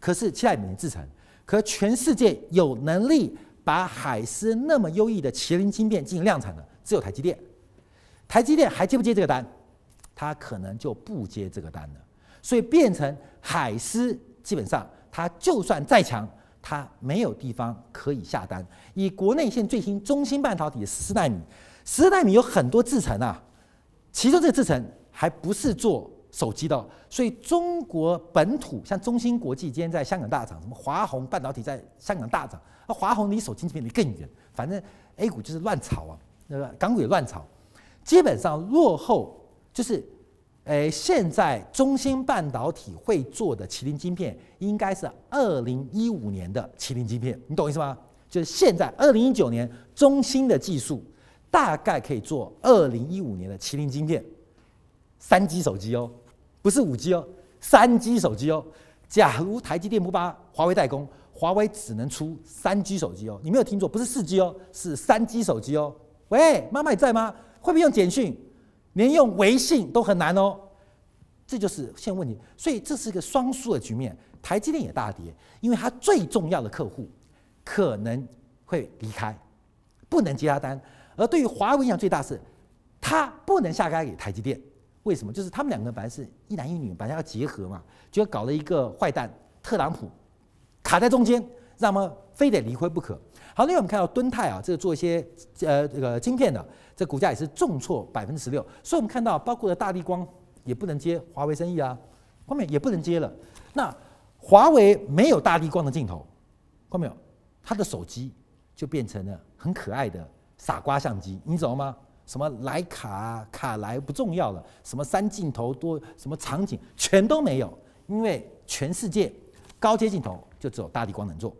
可是七纳米的制成，可全世界有能力把海思那么优异的麒麟晶片进行量产的，只有台积电。台积电还接不接这个单？他可能就不接这个单了。所以变成海思基本上，他就算再强，他没有地方可以下单。以国内现最新中芯半导体的十四纳米，十四纳米有很多制程啊。其中这个制程还不是做手机的，所以中国本土像中芯国际今天在香港大涨，什么华虹半导体在香港大涨，那华虹离手机这边离更远，反正 A 股就是乱炒啊，那个港股也乱炒，基本上落后就是，诶，现在中芯半导体会做的麒麟晶片应该是二零一五年的麒麟晶片，你懂意思吗？就是现在二零一九年中芯的技术。大概可以做二零一五年的麒麟晶片，三 G 手机哦，不是五 G 哦，三 G 手机哦。假如台积电不帮华为代工，华为只能出三 G 手机哦。你没有听错，不是四 G 哦，是三 G 手机哦。喂，妈妈你在吗？会不会用简讯？连用微信都很难哦。这就是现在问题，所以这是一个双输的局面。台积电也大跌，因为它最重要的客户可能会离开，不能接他单。而对于华为影响最大是，他不能下单给台积电，为什么？就是他们两个本来是一男一女，本来要结合嘛，就搞了一个坏蛋特朗普卡在中间，让么非得离婚不可。好，另外我们看到敦泰啊，这个做一些呃这个晶片的，这股价也是重挫百分之十六。所以我们看到，包括了大立光也不能接华为生意啊，后面也不能接了。那华为没有大立光的镜头，看到没有？它的手机就变成了很可爱的。傻瓜相机，你知道吗？什么莱卡、卡莱不重要了，什么三镜头多，什么场景全都没有，因为全世界高阶镜头就只有大立光能做，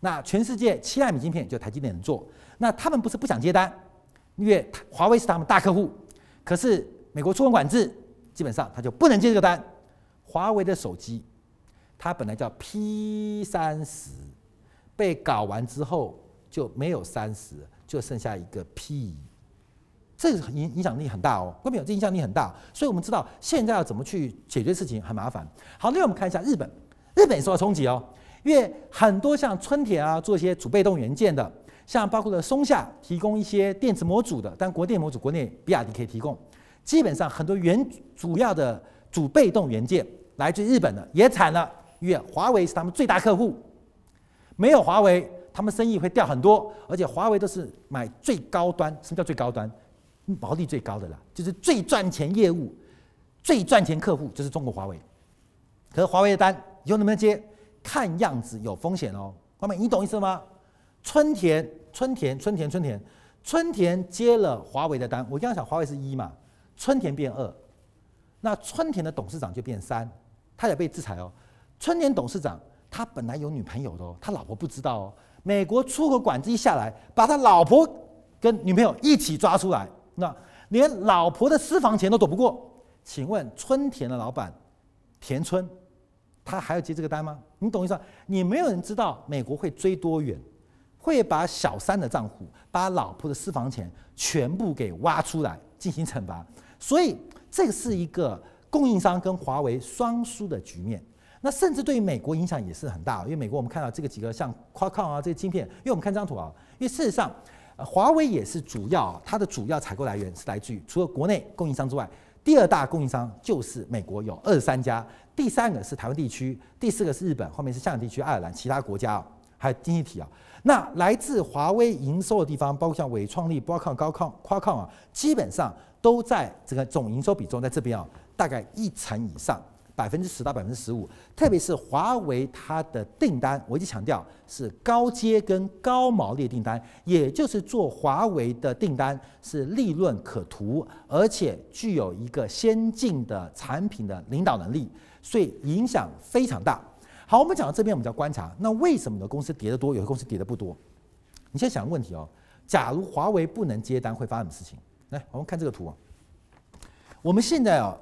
那全世界七纳米晶片就台积电能做，那他们不是不想接单，因为华为是他们大客户，可是美国出口管制，基本上他就不能接这个单。华为的手机，它本来叫 P 三十，被搞完之后就没有三十，就剩下一个 P。这个影影响力很大哦，各位朋友，这影响力很大，所以我们知道现在要怎么去解决事情很麻烦。好，另外我们看一下日本，日本也受到冲击哦，因为很多像春田啊，做一些主被动元件的，像包括了松下提供一些电池模组的，但国电模组国内比亚迪可以提供，基本上很多原主要的主被动元件来自日本的也惨了，因为华为是他们最大客户，没有华为，他们生意会掉很多，而且华为都是买最高端，什么叫最高端？毛利最高的啦，就是最赚钱业务、最赚钱客户就是中国华为。可是华为的单以后能不能接？看样子有风险哦。后面你懂意思吗？春田、春田、春田、春田、春田接了华为的单，我刚刚讲华为是一嘛，春田变二，那春田的董事长就变三，他也被制裁哦。春田董事长他本来有女朋友的哦，他老婆不知道哦。美国出口管制一下来，把他老婆跟女朋友一起抓出来。那连老婆的私房钱都躲不过，请问春田的老板田村，他还要接这个单吗？你懂意思？你没有人知道美国会追多远，会把小三的账户、把老婆的私房钱全部给挖出来进行惩罚，所以这个是一个供应商跟华为双输的局面。那甚至对于美国影响也是很大，因为美国我们看到这个几个像 Qualcomm 啊这些晶片，因为我们看这张图啊，因为事实上。华为也是主要，它的主要采购来源是来自于除了国内供应商之外，第二大供应商就是美国有二十三家，第三个是台湾地区，第四个是日本，后面是香港地区、爱尔兰其他国家啊还有经济体啊。那来自华为营收的地方，包括像伟创力、波康、高康、夸康啊，基本上都在这个总营收比重在这边啊，大概一成以上。百分之十到百分之十五，特别是华为它的订单，我一直强调是高阶跟高毛利订单，也就是做华为的订单是利润可图，而且具有一个先进的产品的领导能力，所以影响非常大。好，我们讲到这边，我们就要观察，那为什么有的公司跌得多，有的公司跌得不多？你先想个问题哦，假如华为不能接单，会发生什么事情？来，我们看这个图啊，我们现在啊。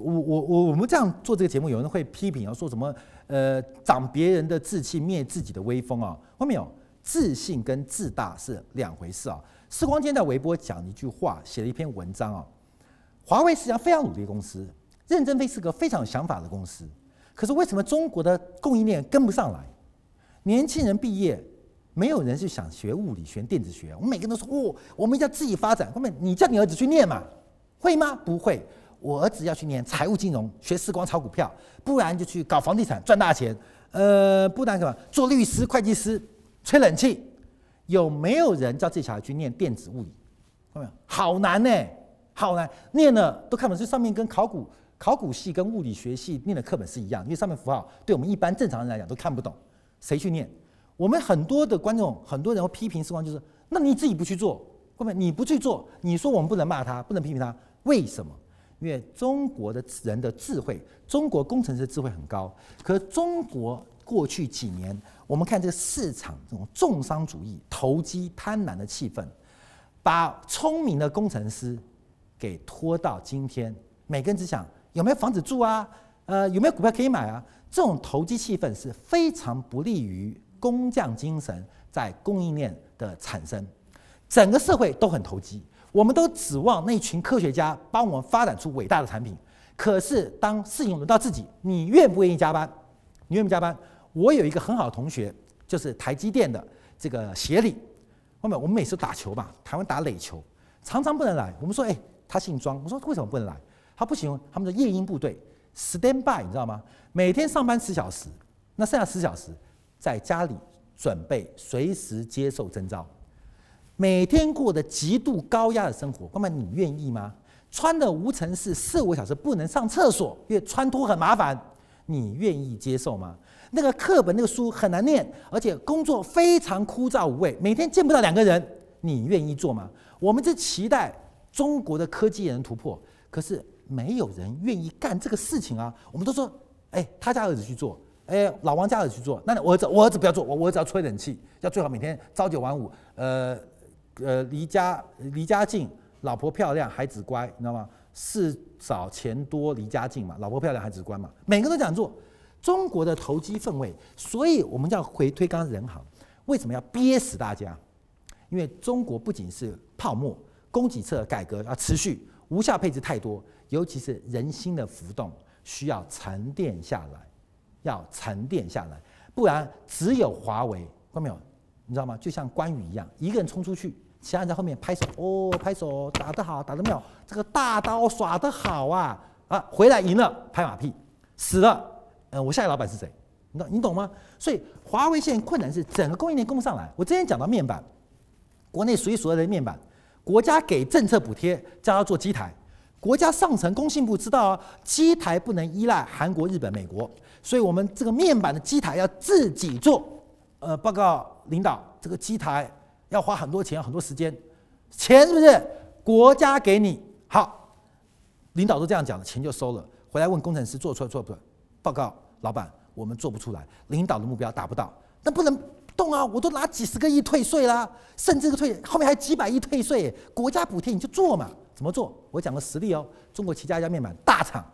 我我我我们这样做这个节目，有人会批评啊，说什么呃长别人的志气，灭自己的威风啊？后面有自信跟自大是两回事啊。世光今天在微博讲一句话，写了一篇文章啊。华为是一家非常努力的公司，任正非是个非常有想法的公司，可是为什么中国的供应链跟不上来？年轻人毕业，没有人是想学物理学、电子学，我们每个人都说哦，我们要自己发展。后面你叫你儿子去念嘛，会吗？不会。我儿子要去念财务金融，学世光炒股票，不然就去搞房地产赚大钱。呃，不然什么做律师、会计师、吹冷气。有没有人叫这小孩去念电子物理？看到没有？好难呢，好难，念了都看不懂。这上面跟考古考古系跟物理学系念的课本是一样，因为上面符号对我们一般正常人来讲都看不懂。谁去念？我们很多的观众，很多人会批评时光，就是那你自己不去做，后面你不去做，你说我们不能骂他，不能批评他，为什么？因为中国的人的智慧，中国工程师智慧很高。可中国过去几年，我们看这个市场这种重商主义、投机贪婪的气氛，把聪明的工程师给拖到今天，每个人只想有没有房子住啊，呃，有没有股票可以买啊？这种投机气氛是非常不利于工匠精神在供应链的产生，整个社会都很投机。我们都指望那群科学家帮我们发展出伟大的产品，可是当事情轮到自己，你愿不愿意加班？你愿不愿意加班？我有一个很好的同学，就是台积电的这个协理。后面我们每次打球嘛，台湾打垒球，常常不能来。我们说，哎，他姓庄。我说为什么不能来？他不行，他们的夜鹰部队 stand by，你知道吗？每天上班十小时，那剩下十小时在家里准备，随时接受征召。每天过得极度高压的生活，哥们，你愿意吗？穿的无尘室四五个小时不能上厕所，因为穿脱很麻烦，你愿意接受吗？那个课本那个书很难念，而且工作非常枯燥无味，每天见不到两个人，你愿意做吗？我们是期待中国的科技人突破，可是没有人愿意干这个事情啊！我们都说，哎，他家儿子去做，哎，老王家儿子去做，那我儿子我儿子不要做，我我儿子要吹冷气，要最好每天朝九晚五，呃。呃，离家离家近，老婆漂亮，孩子乖，你知道吗？事少钱多离家近嘛，老婆漂亮，孩子乖嘛，每个人都这样做。中国的投机氛围，所以我们叫回推刚刚人行，为什么要憋死大家？因为中国不仅是泡沫，供给侧改革要持续，无效配置太多，尤其是人心的浮动需要沉淀下来，要沉淀下来，不然只有华为，看到没有？你知道吗？就像关羽一样，一个人冲出去。其他人在后面拍手，哦，拍手，打得好，打得妙，这个大刀耍得好啊！啊，回来赢了，拍马屁，死了，嗯，我下一个老板是谁？你懂你懂吗？所以华为现在困难是整个供应链供不上来。我之前讲到面板，国内数一数二的面板，国家给政策补贴，叫他做机台，国家上层工信部知道啊，机台不能依赖韩国、日本、美国，所以我们这个面板的机台要自己做。呃，报告领导，这个机台。要花很多钱，很多时间，钱是不是国家给你？好，领导都这样讲了，钱就收了。回来问工程师做出来做不？报告老板，我们做不出来，领导的目标达不到，那不能动啊！我都拿几十个亿退税啦，甚至退后面还几百亿退税，国家补贴你就做嘛？怎么做？我讲个实例哦，中国旗下一家面板大厂，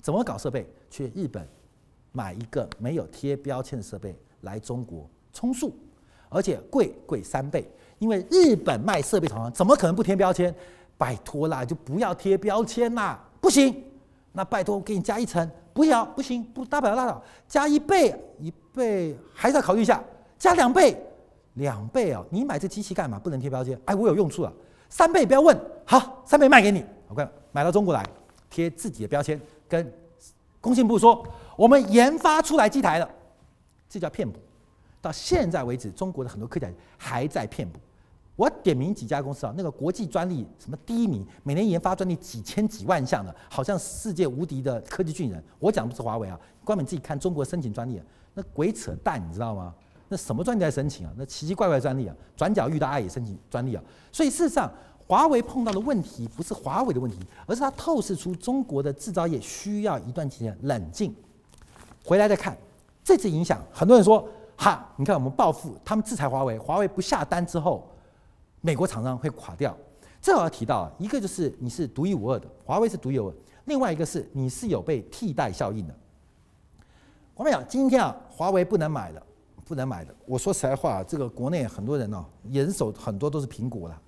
怎么搞设备？去日本买一个没有贴标签的设备来中国充数。而且贵贵三倍，因为日本卖设备厂商怎么可能不贴标签？拜托啦，就不要贴标签啦，不行。那拜托我给你加一层，不要不行，不大不了拉倒。加一倍一倍还是要考虑一下，加两倍两倍哦，你买这机器干嘛？不能贴标签？哎，我有用处啊。三倍不要问，好，三倍卖给你。OK，买到中国来贴自己的标签，跟工信部说我们研发出来机台了，这叫骗补。到现在为止，中国的很多科技还在骗补。我点名几家公司啊，那个国际专利什么第一名，每年研发专利几千几万项的，好像世界无敌的科技巨人。我讲的不是华为啊，关门自己看中国申请专利啊，那鬼扯淡，你知道吗？那什么专利在申请啊？那奇奇怪怪专利啊，转角遇到爱也申请专利啊。所以事实上，华为碰到的问题不是华为的问题，而是它透视出中国的制造业需要一段时间冷静，回来再看这次影响。很多人说。哈，你看我们报复，他们制裁华为，华为不下单之后，美国厂商会垮掉。这我要提到啊，一个就是你是独一无二的，华为是独一无二；另外一个是你是有被替代效应的。我们讲今天啊，华为不能买了，不能买的。我说实在话，这个国内很多人呢，人手很多都是苹果啦，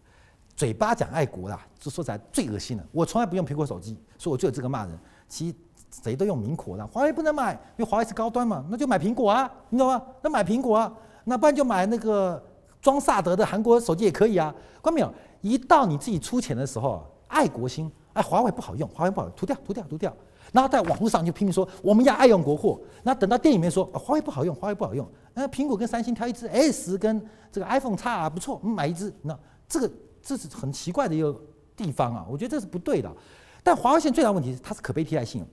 嘴巴讲爱国啦，就说起来最恶心了。我从来不用苹果手机，所以我就有这个骂人。其实。谁都用苹果的，华为不能买，因为华为是高端嘛，那就买苹果啊，你知道吗？那买苹果啊，那不然就买那个装萨德的韩国手机也可以啊。关没有？一到你自己出钱的时候，爱国心，哎，华为不好用，华为不好用，涂掉，涂掉，涂掉。然后在网络上就拼命说我们要爱用国货。那等到店里面说华为不好用，华为不好用，那苹果跟三星挑一支 S 跟这个 iPhone 差啊，不错，嗯，买一支。那这个这是很奇怪的一个地方啊，我觉得这是不对的。但华为现在最大问题是它是可被替代性。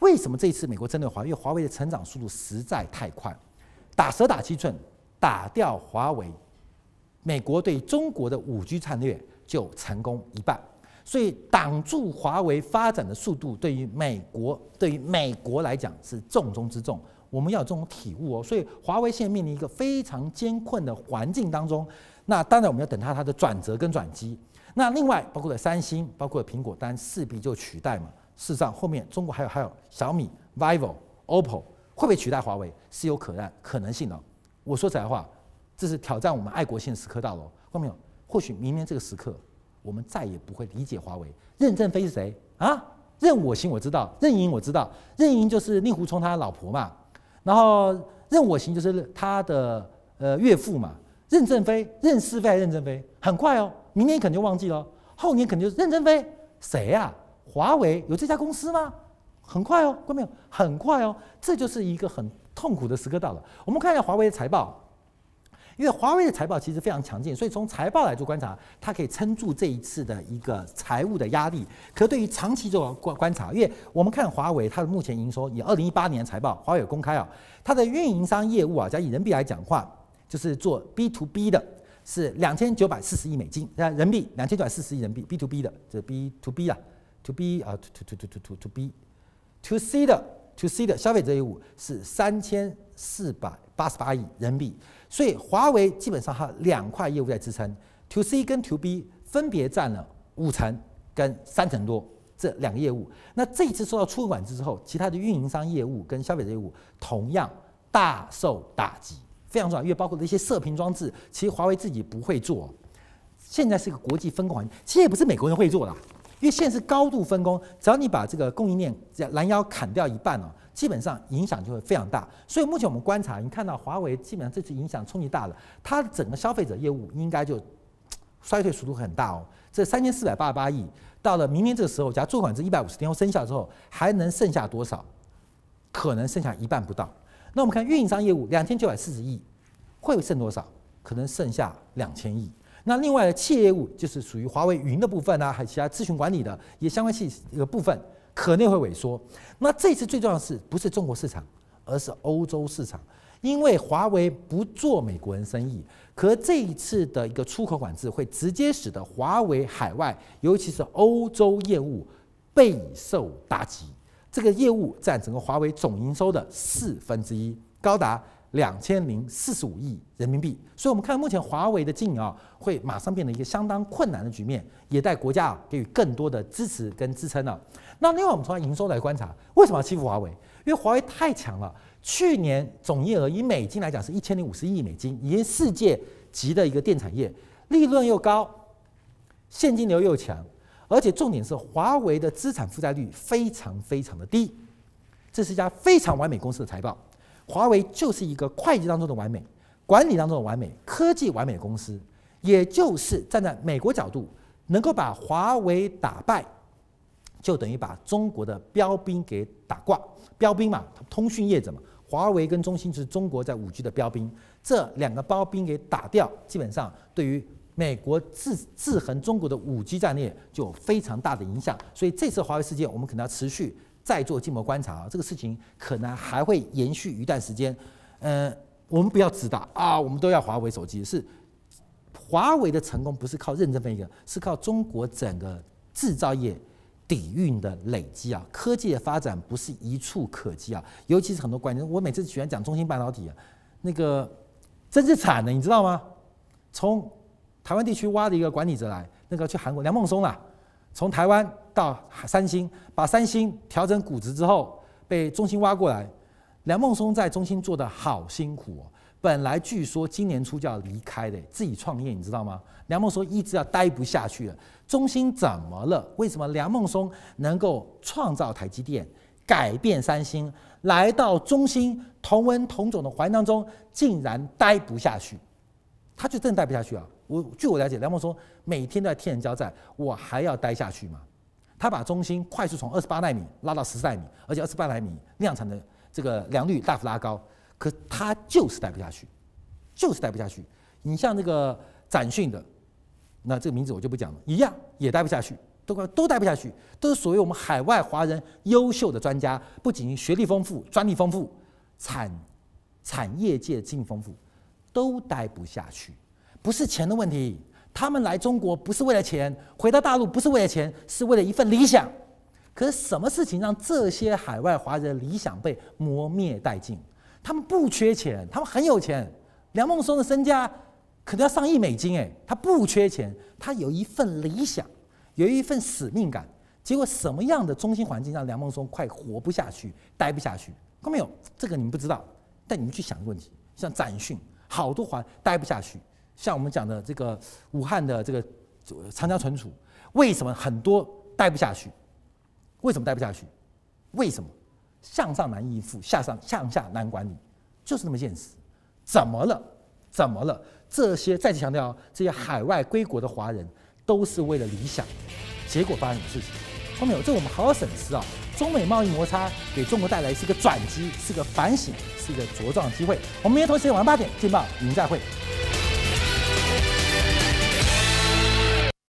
为什么这一次美国针对华为？因为华为的成长速度实在太快，打蛇打七寸，打掉华为，美国对中国的五 G 战略就成功一半。所以挡住华为发展的速度，对于美国，对于美国来讲是重中之重。我们要有这种体悟哦。所以华为现在面临一个非常艰困的环境当中。那当然我们要等它它的转折跟转机。那另外包括了三星，包括了苹果，当然势必就取代嘛。事实上，后面中国还有还有小米、vivo、OPPO 会不会取代华为是有可能可能性的。我说实在话，这是挑战我们爱国性的时刻到了。后面？或许明年这个时刻，我们再也不会理解华为。任正非是谁啊？任我行我知道，任盈我知道，任盈就是令狐冲他老婆嘛。然后任我行就是他的呃岳父嘛。任正非，任是非还是任正非？很快哦，明年可能就忘记了，后年可能就是任正非谁呀？华为有这家公司吗？很快哦，看到没有？很快哦，这就是一个很痛苦的时刻到了。我们看一下华为的财报，因为华为的财报其实非常强劲，所以从财报来做观察，它可以撑住这一次的一个财务的压力。可对于长期做观观察，因为我们看华为它的目前营收，以二零一八年财报，华为有公开啊，它的运营商业务啊，加以人民币来讲话，就是做 B to B 的，是两千九百四十亿美金，那人民币两千九百四十亿人民币 B to B 的，这 B to B 啊。To B 啊，to to to to to to B，To C 的 To C 的消费者业务是三千四百八十八亿人民币，所以华为基本上它两块业务在支撑，To C 跟 To B 分别占了五成跟三成多这两个业务。那这一次受到出管制之后，其他的运营商业务跟消费者业务同样大受打击，非常重要。因为包括这些射频装置，其实华为自己不会做。现在是一个国际分工环境，其实也不是美国人会做的，因为现在是高度分工，只要你把这个供应链拦腰砍掉一半哦，基本上影响就会非常大。所以目前我们观察，你看到华为基本上这次影响冲击大了，它整个消费者业务应该就衰退速度很大哦。这三千四百八十八亿，到了明年这个时候，假如做管制一百五十天后生效之后，还能剩下多少？可能剩下一半不到。那我们看运营商业务两千九百四十亿，会剩多少？可能剩下两千亿。那另外的企业业务就是属于华为云的部分啊，还有其他咨询管理的也相关系一个部分，可能会萎缩。那这次最重要的是不是中国市场，而是欧洲市场。因为华为不做美国人生意，可这一次的一个出口管制会直接使得华为海外，尤其是欧洲业务备受打击。这个业务占整个华为总营收的四分之一，高达两千零四十五亿人民币。所以，我们看目前华为的经营啊，会马上变得一个相当困难的局面，也待国家啊给予更多的支持跟支撑了。那另外，我们从营收来观察，为什么要欺负华为？因为华为太强了。去年总业额以美金来讲是一千零五十亿美金，已经世界级的一个电产业，利润又高，现金流又强，而且重点是华为的资产负债率非常非常的低。这是一家非常完美公司的财报，华为就是一个会计当中的完美，管理当中的完美，科技完美的公司，也就是站在美国角度，能够把华为打败，就等于把中国的标兵给打挂。标兵嘛，通讯业者嘛，华为跟中兴是中国在五 G 的标兵，这两个标兵给打掉，基本上对于美国制制衡中国的五 G 战略就有非常大的影响。所以这次华为事件，我们可能要持续再做静默观察啊，这个事情可能还会延续一段时间。呃，我们不要知道啊，我们都要华为手机，是华为的成功不是靠认证分一个，是靠中国整个制造业。底蕴的累积啊，科技的发展不是一触可及啊，尤其是很多关键。我每次喜欢讲中芯半导体啊，那个真是惨的，你知道吗？从台湾地区挖的一个管理者来，那个去韩国梁孟松啊，从台湾到三星，把三星调整估值之后，被中兴挖过来。梁孟松在中兴做得好辛苦哦，本来据说今年初就要离开的，自己创业，你知道吗？梁孟松一直要待不下去了。中兴怎么了？为什么梁孟松能够创造台积电，改变三星，来到中兴同文同种的环境当中，竟然待不下去？他就真的待不下去啊！我据我了解，梁孟松每天都在天人交战，我还要待下去吗？他把中心快速从二十八纳米拉到十四奈米，而且二十八纳米量产的这个良率大幅拉高，可他就是待不下去，就是待不下去。你像那个展讯的。那这个名字我就不讲了，一样也待不下去，都都待不下去，都是所谓我们海外华人优秀的专家，不仅学历丰富、专利丰富、产产业界经验丰富，都待不下去。不是钱的问题，他们来中国不是为了钱，回到大陆不是为了钱，是为了一份理想。可是什么事情让这些海外华人的理想被磨灭殆尽？他们不缺钱，他们很有钱，梁孟松的身家。可能要上亿美金哎，他不缺钱，他有一份理想，有一份使命感。结果什么样的中心环境让梁孟松快活不下去、待不下去？看没有？这个你们不知道，但你们去想一个问题：像展讯，好多环待不下去；像我们讲的这个武汉的这个长江存储，为什么很多待不下去？为什么待不下去？为什么向上难应付，向上向下难管理？就是那么现实。怎么了？怎么了？这些再次强调，这些海外归国的华人都是为了理想，结果发生什么事情？后面有这，我们好好审视啊。中美贸易摩擦给中国带来是一个转机，是个反省，是一个茁壮的机会。我们明天同一时间晚上八点，劲爆，您再会。